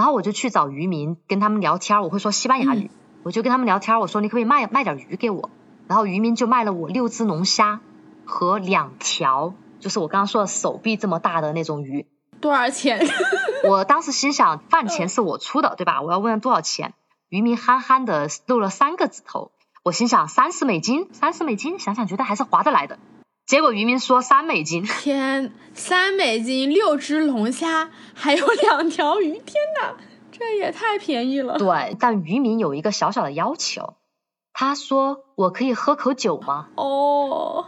然后我就去找渔民跟他们聊天，我会说西班牙语。我就跟他们聊天，我说你可不可以卖卖点鱼给我？然后渔民就卖了我六只龙虾和两条，就是我刚刚说的手臂这么大的那种鱼。多少钱？我当时心想，饭钱是我出的，对吧？我要问多少钱？渔民憨憨的露了三个指头。我心想三十美金，三十美金，想想觉得还是划得来的。结果渔民说三美金。天，三美金六只龙虾，还有两条鱼，天哪，这也太便宜了。对，但渔民有一个小小的要求，他说我可以喝口酒吗？哦。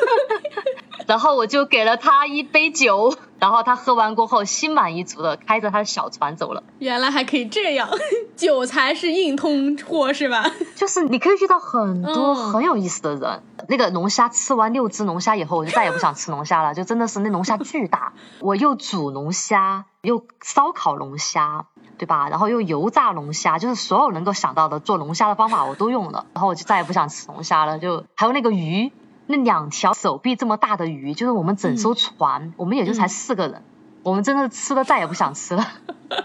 然后我就给了他一杯酒，然后他喝完过后心满意足的开着他的小船走了。原来还可以这样，酒才是硬通货是吧？就是你可以遇到很多很有意思的人。那个龙虾吃完六只龙虾以后，我就再也不想吃龙虾了，就真的是那龙虾巨大。我又煮龙虾，又烧烤龙虾，对吧？然后又油炸龙虾，就是所有能够想到的做龙虾的方法我都用了。然后我就再也不想吃龙虾了。就还有那个鱼。那两条手臂这么大的鱼，就是我们整艘船，我们也就才四个人，我们真的吃的再也不想吃了。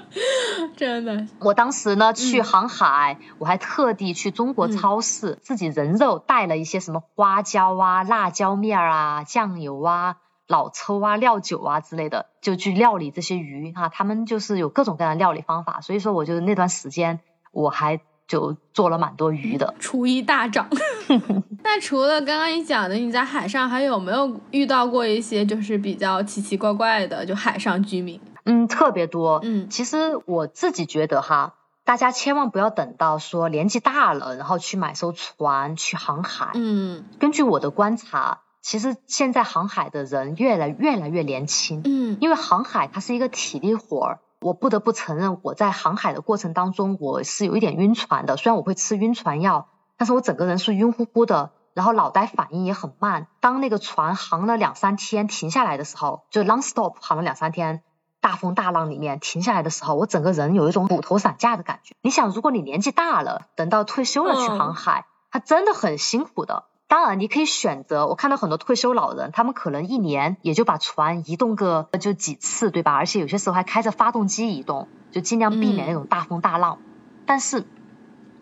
真的，我当时呢去航海，我还特地去中国超市自己人肉带了一些什么花椒啊、辣椒面啊、酱油啊、老抽啊、料酒啊之类的，就去料理这些鱼啊。他们就是有各种各样的料理方法，所以说我就那段时间我还。就做了蛮多鱼的，厨艺大涨。那除了刚刚你讲的，你在海上还有没有遇到过一些就是比较奇奇怪怪的就海上居民？嗯，特别多。嗯，其实我自己觉得哈，大家千万不要等到说年纪大了，然后去买艘船去航海。嗯，根据我的观察，其实现在航海的人越来越来越年轻。嗯，因为航海它是一个体力活儿。我不得不承认，我在航海的过程当中，我是有一点晕船的。虽然我会吃晕船药，但是我整个人是晕乎乎的，然后脑袋反应也很慢。当那个船航了两三天停下来的时候，就 long stop 航了两三天，大风大浪里面停下来的时候，我整个人有一种骨头散架的感觉。你想，如果你年纪大了，等到退休了去航海，它真的很辛苦的。当然，你可以选择。我看到很多退休老人，他们可能一年也就把船移动个就几次，对吧？而且有些时候还开着发动机移动，就尽量避免那种大风大浪。但是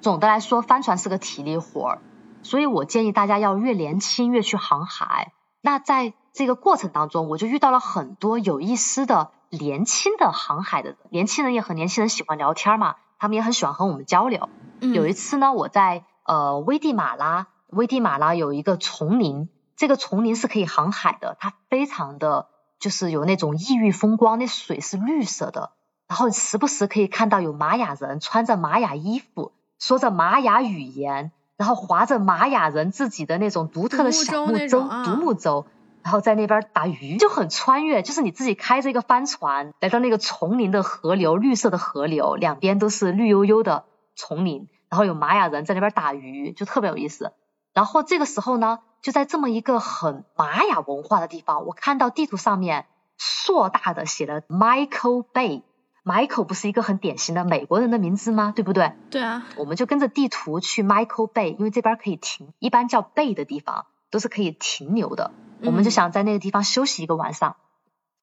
总的来说，帆船是个体力活儿，所以我建议大家要越年轻越去航海。那在这个过程当中，我就遇到了很多有意思的年轻的航海的人，年轻人也和年轻人喜欢聊天嘛，他们也很喜欢和我们交流。有一次呢，我在呃危地马拉。危地马拉有一个丛林，这个丛林是可以航海的，它非常的就是有那种异域风光，那水是绿色的，然后时不时可以看到有玛雅人穿着玛雅衣服，说着玛雅语言，然后划着玛雅人自己的那种独特的小木舟、独木舟，然后在那边打鱼，就很穿越，就是你自己开着一个帆船来到那个丛林的河流，绿色的河流，两边都是绿油油的丛林，然后有玛雅人在那边打鱼，就特别有意思。然后这个时候呢，就在这么一个很玛雅文化的地方，我看到地图上面硕大的写了 Michael Bay。Michael 不是一个很典型的美国人的名字吗？对不对？对啊。我们就跟着地图去 Michael Bay，因为这边可以停，一般叫 Bay 的地方都是可以停留的。我们就想在那个地方休息一个晚上，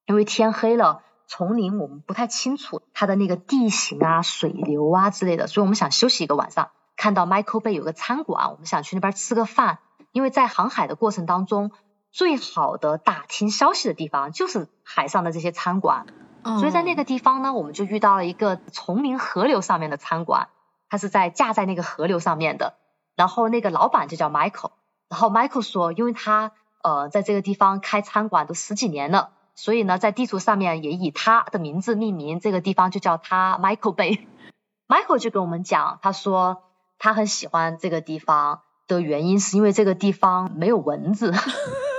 因为天黑了，丛林我们不太清楚它的那个地形啊、水流啊之类的，所以我们想休息一个晚上。看到 Michael Bay 有个餐馆，我们想去那边吃个饭。因为在航海的过程当中，最好的打听消息的地方就是海上的这些餐馆。所以在那个地方呢，我们就遇到了一个丛林河流上面的餐馆，它是在架在那个河流上面的。然后那个老板就叫 Michael。然后 Michael 说，因为他呃在这个地方开餐馆都十几年了，所以呢在地图上面也以他的名字命名，这个地方就叫他 Michael Bay。Michael 就跟我们讲，他说。他很喜欢这个地方的原因，是因为这个地方没有蚊子。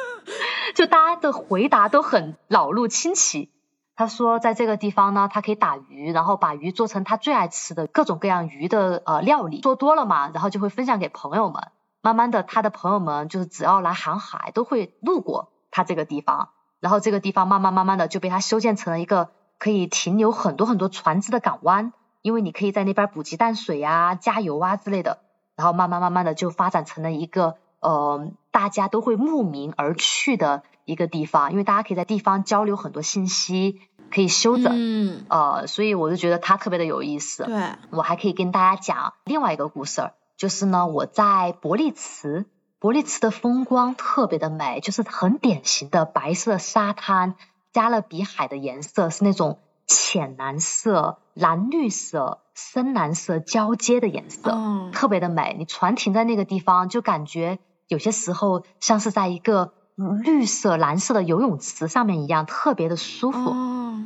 就大家的回答都很老路清奇。他说，在这个地方呢，他可以打鱼，然后把鱼做成他最爱吃的各种各样鱼的呃料理。做多了嘛，然后就会分享给朋友们。慢慢的，他的朋友们就是只要来航海，都会路过他这个地方。然后这个地方慢慢慢慢的就被他修建成了一个可以停留很多很多船只的港湾。因为你可以在那边补给淡水啊、加油啊之类的，然后慢慢慢慢的就发展成了一个呃大家都会慕名而去的一个地方，因为大家可以在地方交流很多信息，可以休整，嗯，呃，所以我就觉得它特别的有意思。对，我还可以跟大家讲另外一个故事儿，就是呢，我在伯利茨，伯利茨的风光特别的美，就是很典型的白色沙滩，加勒比海的颜色是那种浅蓝色、蓝绿色、深蓝色交接的颜色，特别的美。你船停在那个地方，就感觉有些时候像是在一个绿色、蓝色的游泳池上面一样，特别的舒服。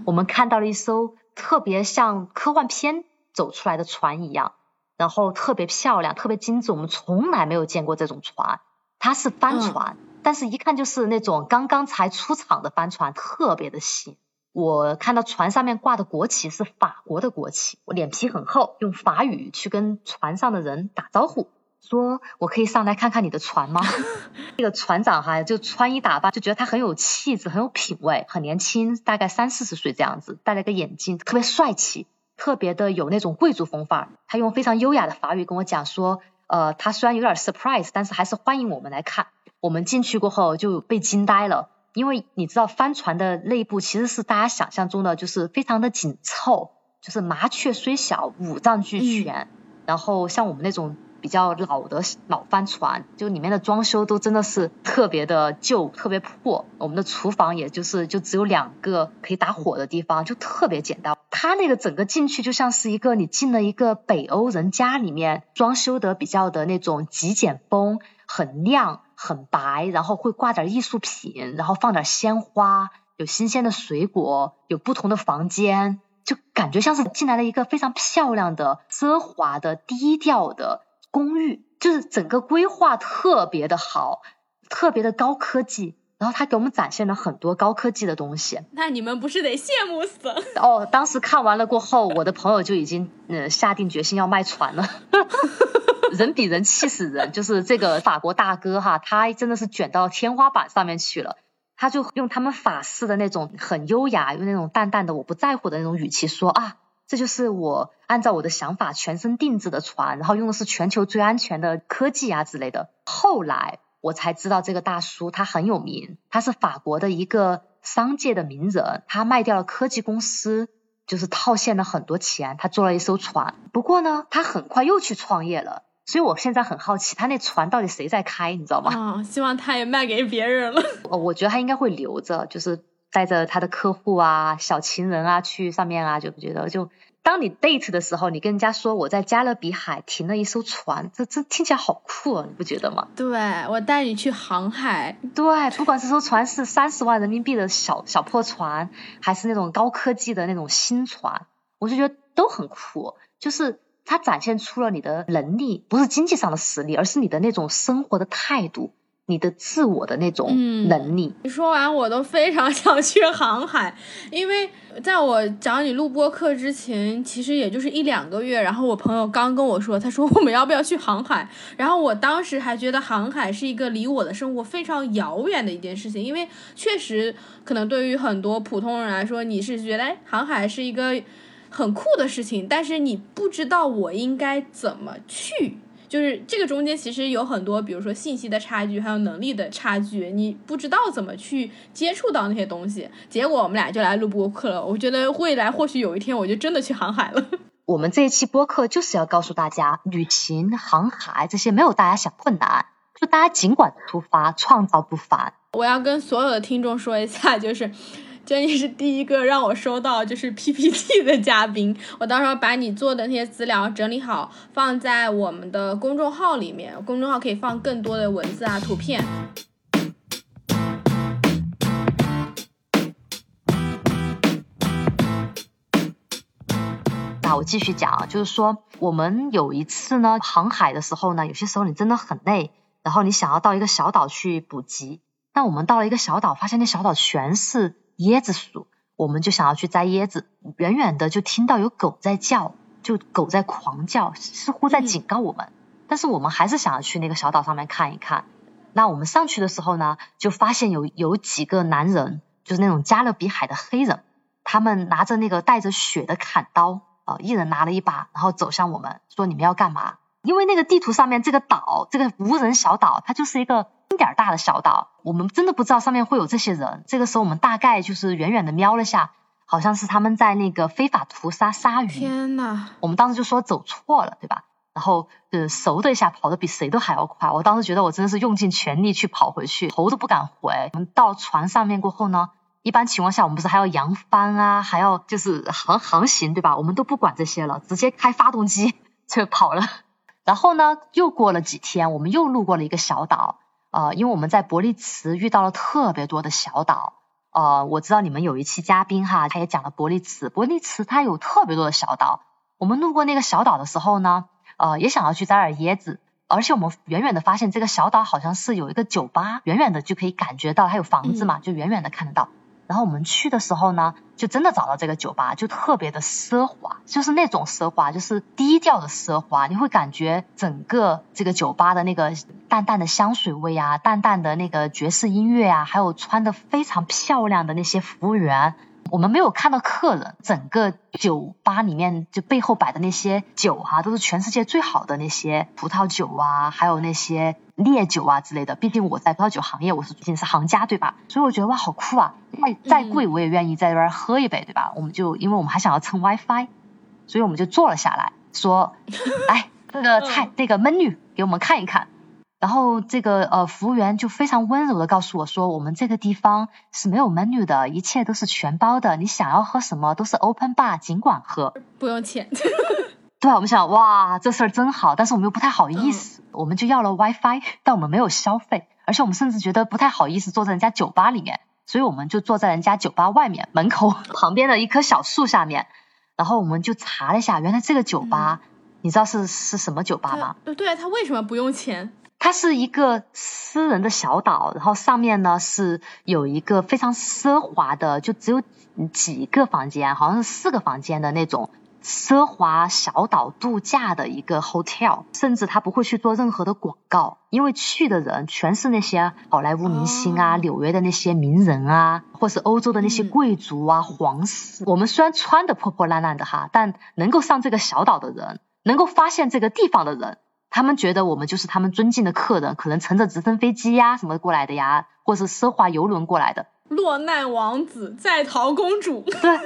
我们看到了一艘特别像科幻片走出来的船一样。然后特别漂亮，特别精致，我们从来没有见过这种船。它是帆船，但是一看就是那种刚刚才出厂的帆船，特别的新。我看到船上面挂的国旗是法国的国旗，我脸皮很厚，用法语去跟船上的人打招呼，说我可以上来看看你的船吗？那个船长哈就穿衣打扮，就觉得他很有气质，很有品味，很年轻，大概三四十岁这样子，戴了个眼镜，特别帅气。特别的有那种贵族风范儿，他用非常优雅的法语跟我讲说，呃，他虽然有点 surprise，但是还是欢迎我们来看。我们进去过后就被惊呆了，因为你知道帆船的内部其实是大家想象中的就是非常的紧凑，就是麻雀虽小五脏俱全，然后像我们那种。比较老的老帆船，就里面的装修都真的是特别的旧，特别破。我们的厨房也就是就只有两个可以打火的地方，就特别简单。它那个整个进去就像是一个你进了一个北欧人家里面，装修的比较的那种极简风，很亮很白，然后会挂点艺术品，然后放点鲜花，有新鲜的水果，有不同的房间，就感觉像是进来了一个非常漂亮的、奢华的、低调的。公寓就是整个规划特别的好，特别的高科技，然后他给我们展现了很多高科技的东西。那你们不是得羡慕死？哦，当时看完了过后，我的朋友就已经呃下定决心要卖船了。人比人气死人，就是这个法国大哥哈，他真的是卷到天花板上面去了。他就用他们法式的那种很优雅，用那种淡淡的我不在乎的那种语气说啊。这就是我按照我的想法全身定制的船，然后用的是全球最安全的科技啊之类的。后来我才知道这个大叔他很有名，他是法国的一个商界的名人，他卖掉了科技公司，就是套现了很多钱，他做了一艘船。不过呢，他很快又去创业了，所以我现在很好奇，他那船到底谁在开，你知道吗？啊，希望他也卖给别人了。哦，我觉得他应该会留着，就是。带着他的客户啊、小情人啊去上面啊，就觉得就当你 date 的时候，你跟人家说我在加勒比海停了一艘船，这这听起来好酷啊，你不觉得吗？对，我带你去航海。对，不管这艘船是三十万人民币的小小破船，还是那种高科技的那种新船，我就觉得都很酷。就是它展现出了你的能力，不是经济上的实力，而是你的那种生活的态度。你的自我的那种能力，你说完我都非常想去航海，因为在我找你录播课之前，其实也就是一两个月，然后我朋友刚跟我说，他说我们要不要去航海，然后我当时还觉得航海是一个离我的生活非常遥远的一件事情，因为确实可能对于很多普通人来说，你是觉得哎，航海是一个很酷的事情，但是你不知道我应该怎么去。就是这个中间其实有很多，比如说信息的差距，还有能力的差距，你不知道怎么去接触到那些东西。结果我们俩就来录播客了。我觉得未来或许有一天，我就真的去航海了。我们这一期播客就是要告诉大家，旅行、航海这些没有大家想困难，就大家尽管出发，创造不凡。我要跟所有的听众说一下，就是。这你是第一个让我收到就是 PPT 的嘉宾，我到时候把你做的那些资料整理好，放在我们的公众号里面，公众号可以放更多的文字啊、图片。那我继续讲啊，就是说我们有一次呢，航海的时候呢，有些时候你真的很累，然后你想要到一个小岛去补给，那我们到了一个小岛，发现那小岛全是。椰子树，我们就想要去摘椰子，远远的就听到有狗在叫，就狗在狂叫，似乎在警告我们。但是我们还是想要去那个小岛上面看一看。那我们上去的时候呢，就发现有有几个男人，就是那种加勒比海的黑人，他们拿着那个带着血的砍刀，啊，一人拿了一把，然后走向我们，说你们要干嘛？因为那个地图上面这个岛，这个无人小岛，它就是一个。点大的小岛，我们真的不知道上面会有这些人。这个时候，我们大概就是远远的瞄了下，好像是他们在那个非法屠杀鲨鱼。天呐，我们当时就说走错了，对吧？然后呃嗖的一下跑得比谁都还要快。我当时觉得我真的是用尽全力去跑回去，头都不敢回。我们到船上面过后呢，一般情况下我们不是还要扬帆啊，还要就是航航行对吧？我们都不管这些了，直接开发动机就跑了。然后呢，又过了几天，我们又路过了一个小岛，呃，因为我们在伯利茨遇到了特别多的小岛，呃，我知道你们有一期嘉宾哈，他也讲了伯利茨，伯利茨它有特别多的小岛。我们路过那个小岛的时候呢，呃，也想要去摘点椰子，而且我们远远的发现这个小岛好像是有一个酒吧，远远的就可以感觉到它有房子嘛，就远远的看得到。然后我们去的时候呢，就真的找到这个酒吧，就特别的奢华，就是那种奢华，就是低调的奢华。你会感觉整个这个酒吧的那个淡淡的香水味啊，淡淡的那个爵士音乐啊，还有穿的非常漂亮的那些服务员。我们没有看到客人，整个酒吧里面就背后摆的那些酒哈，都是全世界最好的那些葡萄酒啊，还有那些烈酒啊之类的。毕竟我在葡萄酒行业，我是毕竟是行家，对吧？所以我觉得哇，好酷啊！再再贵我也愿意在这边喝一杯，对吧？我们就因为我们还想要蹭 WiFi，所以我们就坐了下来，说，来这个菜那个 menu 给我们看一看。然后这个呃服务员就非常温柔的告诉我说，我们这个地方是没有 menu 的，一切都是全包的，你想要喝什么都是 open bar，尽管喝，不用钱。对我们想哇这事儿真好，但是我们又不太好意思，我们就要了 WiFi，但我们没有消费，而且我们甚至觉得不太好意思坐在人家酒吧里面，所以我们就坐在人家酒吧外面门口 旁边的一棵小树下面，然后我们就查了一下，原来这个酒吧，你知道是是什么酒吧吗？对，他为什么不用钱？它是一个私人的小岛，然后上面呢是有一个非常奢华的，就只有几个房间，好像是四个房间的那种奢华小岛度假的一个 hotel，甚至他不会去做任何的广告，因为去的人全是那些好莱坞明星啊、纽约的那些名人啊，或是欧洲的那些贵族啊、皇室。我们虽然穿的破破烂烂的哈，但能够上这个小岛的人，能够发现这个地方的人。他们觉得我们就是他们尊敬的客人，可能乘着直升飞机呀什么过来的呀，或是奢华游轮过来的。落难王子在逃公主。对，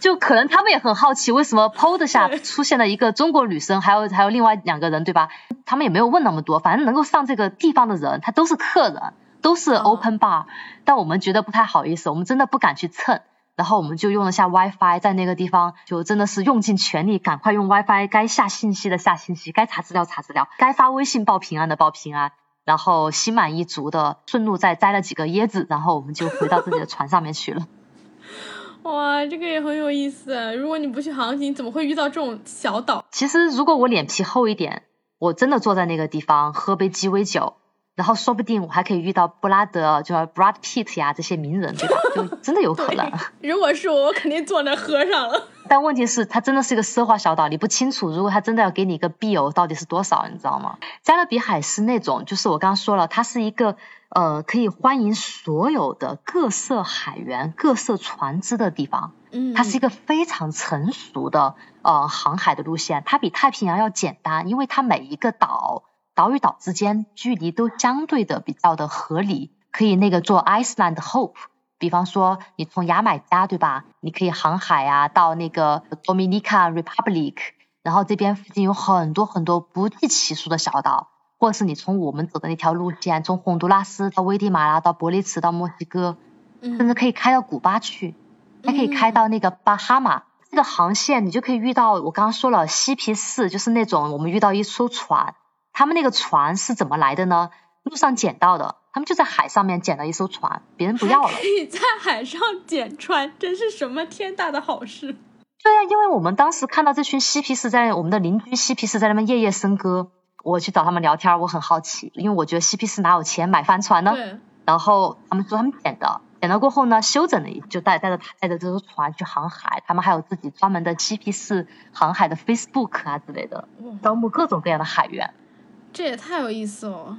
就可能他们也很好奇，为什么 POD 下出现了一个中国女生，还有还有另外两个人，对吧？他们也没有问那么多，反正能够上这个地方的人，他都是客人，都是 open bar。但我们觉得不太好意思，我们真的不敢去蹭。然后我们就用了下 WiFi，在那个地方就真的是用尽全力，赶快用 WiFi，该下信息的下信息，该查资料查资料，该发微信报平安的报平安，然后心满意足的顺路再摘了几个椰子，然后我们就回到自己的船上面去了。哇，这个也很有意思。如果你不去航行，怎么会遇到这种小岛？其实如果我脸皮厚一点，我真的坐在那个地方喝杯鸡尾酒。然后说不定我还可以遇到布拉德，就 Brad Pitt 呀这些名人，对吧？就真的有可能。如果是我，我肯定坐那喝上了。但问题是，它真的是一个奢华小岛，你不清楚，如果他真的要给你一个 bill，到底是多少，你知道吗？加勒比海是那种，就是我刚刚说了，它是一个呃可以欢迎所有的各色海员、各色船只的地方。嗯。它是一个非常成熟的呃航海的路线，它比太平洋要简单，因为它每一个岛。岛与岛之间距离都相对的比较的合理，可以那个做 Iceland Hope，比方说你从牙买加对吧？你可以航海啊到那个 Dominica Republic，然后这边附近有很多很多不计其数的小岛，或者是你从我们走的那条路线，从洪都拉斯到危地马拉到伯利茨到墨西哥，甚至可以开到古巴去，还可以开到那个巴哈马。这个航线你就可以遇到我刚刚说了嬉皮士，就是那种我们遇到一艘船。他们那个船是怎么来的呢？路上捡到的，他们就在海上面捡了一艘船，别人不要了。可以在海上捡船，真是什么天大的好事！对呀，因为我们当时看到这群嬉皮士在我们的邻居嬉皮士在那边夜夜笙歌，我去找他们聊天，我很好奇，因为我觉得嬉皮士哪有钱买帆船呢？对。然后他们说他们捡的，捡了过后呢，修整了，就带带着带着这艘船去航海。他们还有自己专门的嬉皮士航海的 Facebook 啊之类的，招募各种各样的海员。这也太有意思了。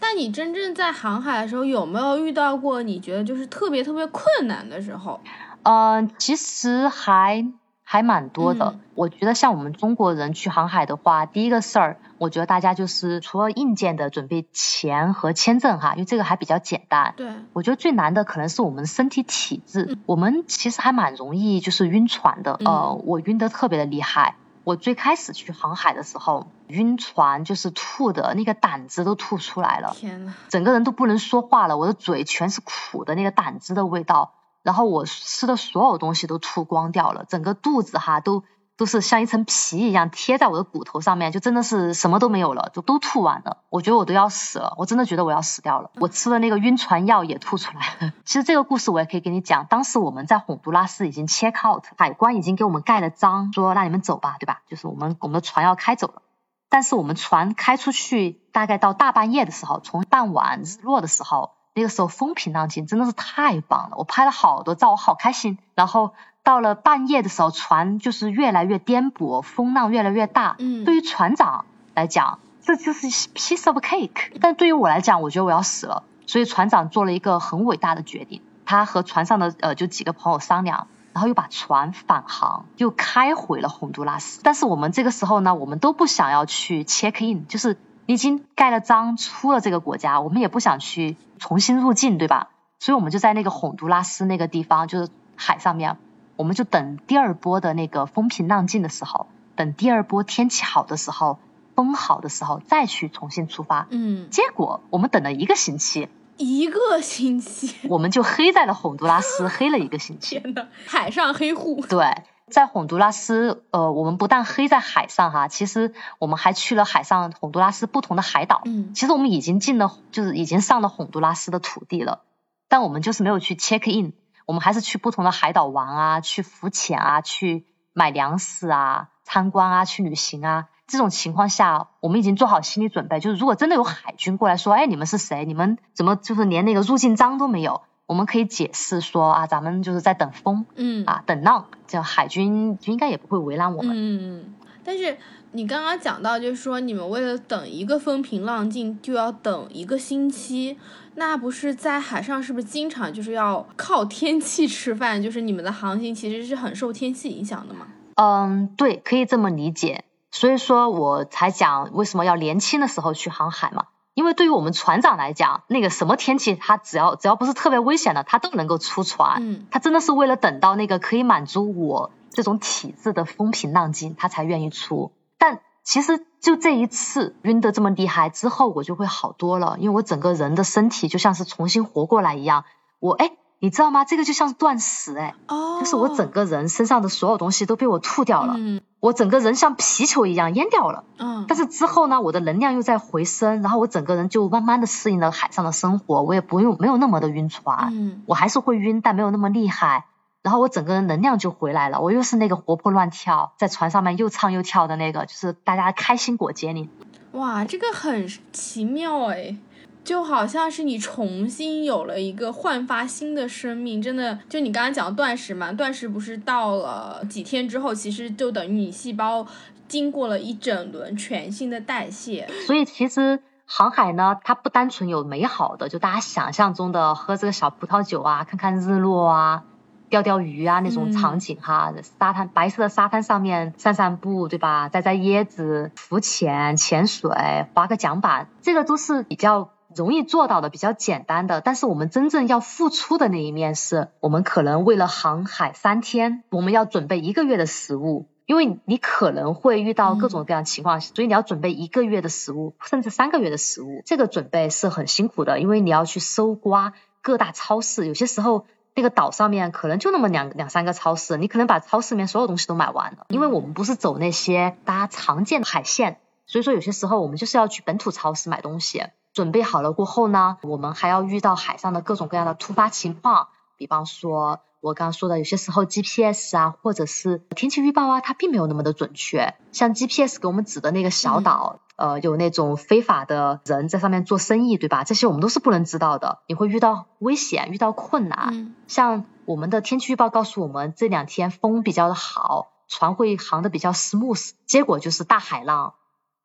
但你真正在航海的时候，有没有遇到过你觉得就是特别特别困难的时候？嗯，其实还还蛮多的。我觉得像我们中国人去航海的话，第一个事儿，我觉得大家就是除了硬件的准备钱和签证哈，因为这个还比较简单。对。我觉得最难的可能是我们身体体质。我们其实还蛮容易就是晕船的。呃，我晕得特别的厉害。我最开始去航海的时候，晕船就是吐的那个胆汁都吐出来了，天呐，整个人都不能说话了，我的嘴全是苦的那个胆汁的味道，然后我吃的所有东西都吐光掉了，整个肚子哈都。都是像一层皮一样贴在我的骨头上面，就真的是什么都没有了，就都吐完了。我觉得我都要死了，我真的觉得我要死掉了。我吃了那个晕船药也吐出来了。其实这个故事我也可以给你讲，当时我们在洪都拉斯已经 check out，海关已经给我们盖了章，说让你们走吧，对吧？就是我们我们的船要开走了。但是我们船开出去，大概到大半夜的时候，从傍晚日落的时候，那个时候风平浪静，真的是太棒了。我拍了好多照，我好开心。然后。到了半夜的时候，船就是越来越颠簸，风浪越来越大。嗯，对于船长来讲，这就是 piece of cake。但对于我来讲，我觉得我要死了。所以船长做了一个很伟大的决定，他和船上的呃就几个朋友商量，然后又把船返航，又开回了洪都拉斯。但是我们这个时候呢，我们都不想要去 check in，就是已经盖了章出了这个国家，我们也不想去重新入境，对吧？所以我们就在那个洪都拉斯那个地方，就是海上面。我们就等第二波的那个风平浪静的时候，等第二波天气好的时候，风好的时候再去重新出发。嗯，结果我们等了一个星期，一个星期，我们就黑在了洪都拉斯，黑了一个星期。天呐，海上黑户。对，在洪都拉斯，呃，我们不但黑在海上哈，其实我们还去了海上洪都拉斯不同的海岛。嗯，其实我们已经进了，就是已经上了洪都拉斯的土地了，但我们就是没有去 check in。我们还是去不同的海岛玩啊，去浮潜啊，去买粮食啊，参观啊，去旅行啊。这种情况下，我们已经做好心理准备，就是如果真的有海军过来说，哎，你们是谁？你们怎么就是连那个入境章都没有？我们可以解释说啊，咱们就是在等风，嗯，啊，等浪，这样海军应该也不会为难我们。嗯，但是你刚刚讲到，就是说你们为了等一个风平浪静，就要等一个星期。那不是在海上，是不是经常就是要靠天气吃饭？就是你们的航行其实是很受天气影响的吗？嗯，对，可以这么理解。所以说我才讲为什么要年轻的时候去航海嘛。因为对于我们船长来讲，那个什么天气，他只要只要不是特别危险的，他都能够出船。嗯，他真的是为了等到那个可以满足我这种体质的风平浪静，他才愿意出。但其实就这一次晕得这么厉害之后，我就会好多了，因为我整个人的身体就像是重新活过来一样。我哎，你知道吗？这个就像是断食哎，哦，就是我整个人身上的所有东西都被我吐掉了，嗯，我整个人像皮球一样淹掉了。嗯，但是之后呢，我的能量又在回升，然后我整个人就慢慢的适应了海上的生活，我也不用没有那么的晕船，嗯，我还是会晕，但没有那么厉害。然后我整个人能量就回来了，我又是那个活泼乱跳，在船上面又唱又跳的那个，就是大家开心果杰尼。哇，这个很奇妙哎，就好像是你重新有了一个焕发新的生命，真的，就你刚刚讲断食嘛，断食不是到了几天之后，其实就等于你细胞经过了一整轮全新的代谢。所以其实航海呢，它不单纯有美好的，就大家想象中的喝这个小葡萄酒啊，看看日落啊。钓钓鱼啊，那种场景哈，沙滩白色的沙滩上面散散步，对吧？摘摘椰子，浮潜、潜水，划个桨板，这个都是比较容易做到的，比较简单的。但是我们真正要付出的那一面，是我们可能为了航海三天，我们要准备一个月的食物，因为你可能会遇到各种各样情况，所以你要准备一个月的食物，甚至三个月的食物。这个准备是很辛苦的，因为你要去搜刮各大超市，有些时候。那个岛上面可能就那么两两三个超市，你可能把超市里面所有东西都买完了。因为我们不是走那些大家常见的海线，所以说有些时候我们就是要去本土超市买东西。准备好了过后呢，我们还要遇到海上的各种各样的突发情况，比方说我刚刚说的，有些时候 GPS 啊，或者是天气预报啊，它并没有那么的准确。像 GPS 给我们指的那个小岛。呃，有那种非法的人在上面做生意，对吧？这些我们都是不能知道的。你会遇到危险，遇到困难。嗯。像我们的天气预报告诉我们，这两天风比较的好，船会航的比较 smooth。结果就是大海浪，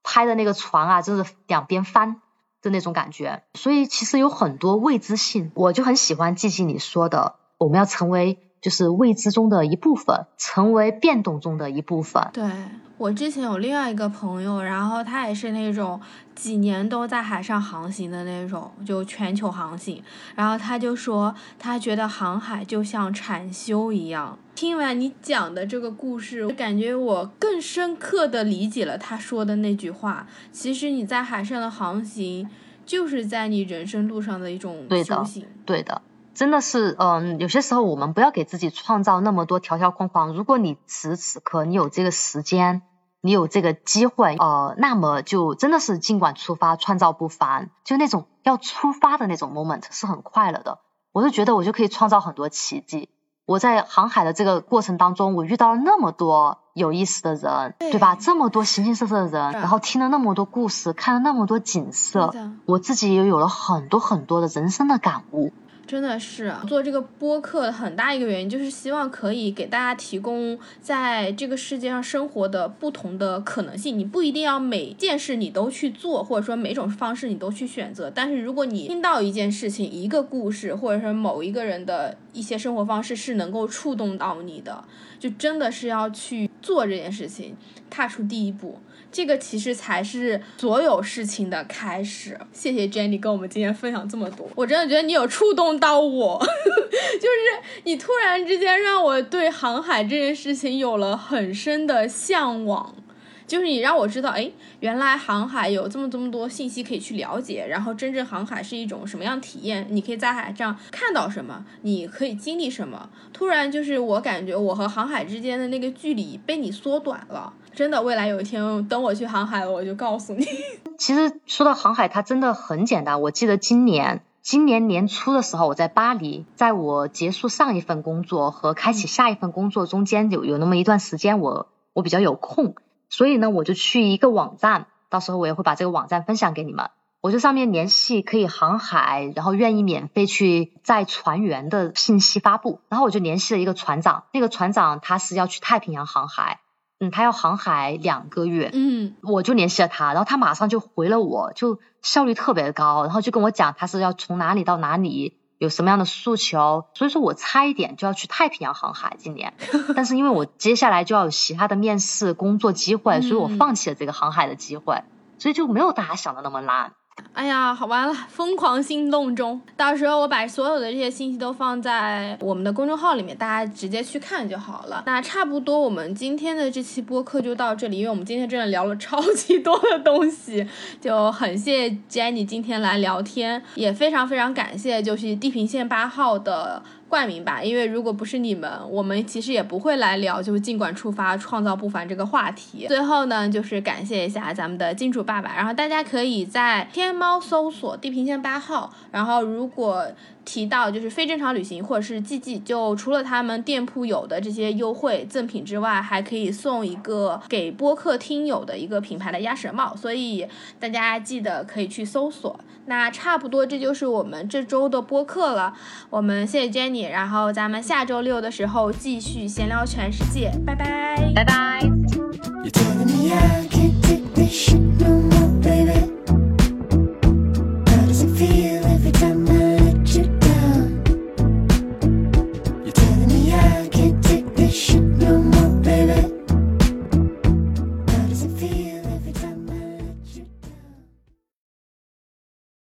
拍的那个船啊，就是两边翻的那种感觉。所以其实有很多未知性。我就很喜欢季季你说的，我们要成为就是未知中的一部分，成为变动中的一部分。对。我之前有另外一个朋友，然后他也是那种几年都在海上航行的那种，就全球航行。然后他就说，他觉得航海就像禅修一样，听完你讲的这个故事，我感觉我更深刻的理解了他说的那句话。其实你在海上的航行，就是在你人生路上的一种修行。对的，真的是，嗯，有些时候我们不要给自己创造那么多条条框框。如果你此时此刻你有这个时间，你有这个机会，呃，那么就真的是尽管出发，创造不凡。就那种要出发的那种 moment 是很快乐的。我就觉得我就可以创造很多奇迹。我在航海的这个过程当中，我遇到了那么多有意思的人，对吧？这么多形形色色的人，然后听了那么多故事，看了那么多景色，我自己也有了很多很多的人生的感悟。真的是做这个播客很大一个原因，就是希望可以给大家提供在这个世界上生活的不同的可能性。你不一定要每件事你都去做，或者说每种方式你都去选择。但是如果你听到一件事情、一个故事，或者说某一个人的一些生活方式是能够触动到你的，就真的是要去做这件事情，踏出第一步。这个其实才是所有事情的开始。谢谢 Jenny 跟我们今天分享这么多，我真的觉得你有触动到我，就是你突然之间让我对航海这件事情有了很深的向往。就是你让我知道，哎，原来航海有这么这么多信息可以去了解，然后真正航海是一种什么样体验？你可以在海上看到什么？你可以经历什么？突然就是我感觉我和航海之间的那个距离被你缩短了。真的，未来有一天等我去航海了，我就告诉你。其实说到航海，它真的很简单。我记得今年今年年初的时候，我在巴黎，在我结束上一份工作和开启下一份工作中间有有那么一段时间，我我比较有空。所以呢，我就去一个网站，到时候我也会把这个网站分享给你们。我就上面联系可以航海，然后愿意免费去载船员的信息发布。然后我就联系了一个船长，那个船长他是要去太平洋航海，嗯，他要航海两个月，嗯，我就联系了他，然后他马上就回了我，就效率特别高，然后就跟我讲他是要从哪里到哪里。有什么样的诉求？所以说我差一点就要去太平洋航海今年，但是因为我接下来就要有其他的面试工作机会，所以我放弃了这个航海的机会，所以就没有大家想的那么难。哎呀，好完了，疯狂心动中。到时候我把所有的这些信息都放在我们的公众号里面，大家直接去看就好了。那差不多，我们今天的这期播客就到这里，因为我们今天真的聊了超级多的东西，就很谢谢 Jenny 今天来聊天，也非常非常感谢就是地平线八号的。冠名吧，因为如果不是你们，我们其实也不会来聊，就是尽管出发，创造不凡这个话题。最后呢，就是感谢一下咱们的金主爸爸，然后大家可以在天猫搜索地平线八号，然后如果。提到就是非正常旅行或者是 GG，就除了他们店铺有的这些优惠赠品之外，还可以送一个给播客听友的一个品牌的鸭舌帽，所以大家记得可以去搜索。那差不多这就是我们这周的播客了，我们谢谢 Jenny，然后咱们下周六的时候继续闲聊全世界拜拜拜拜 you're telling me i can't take this shit no more baby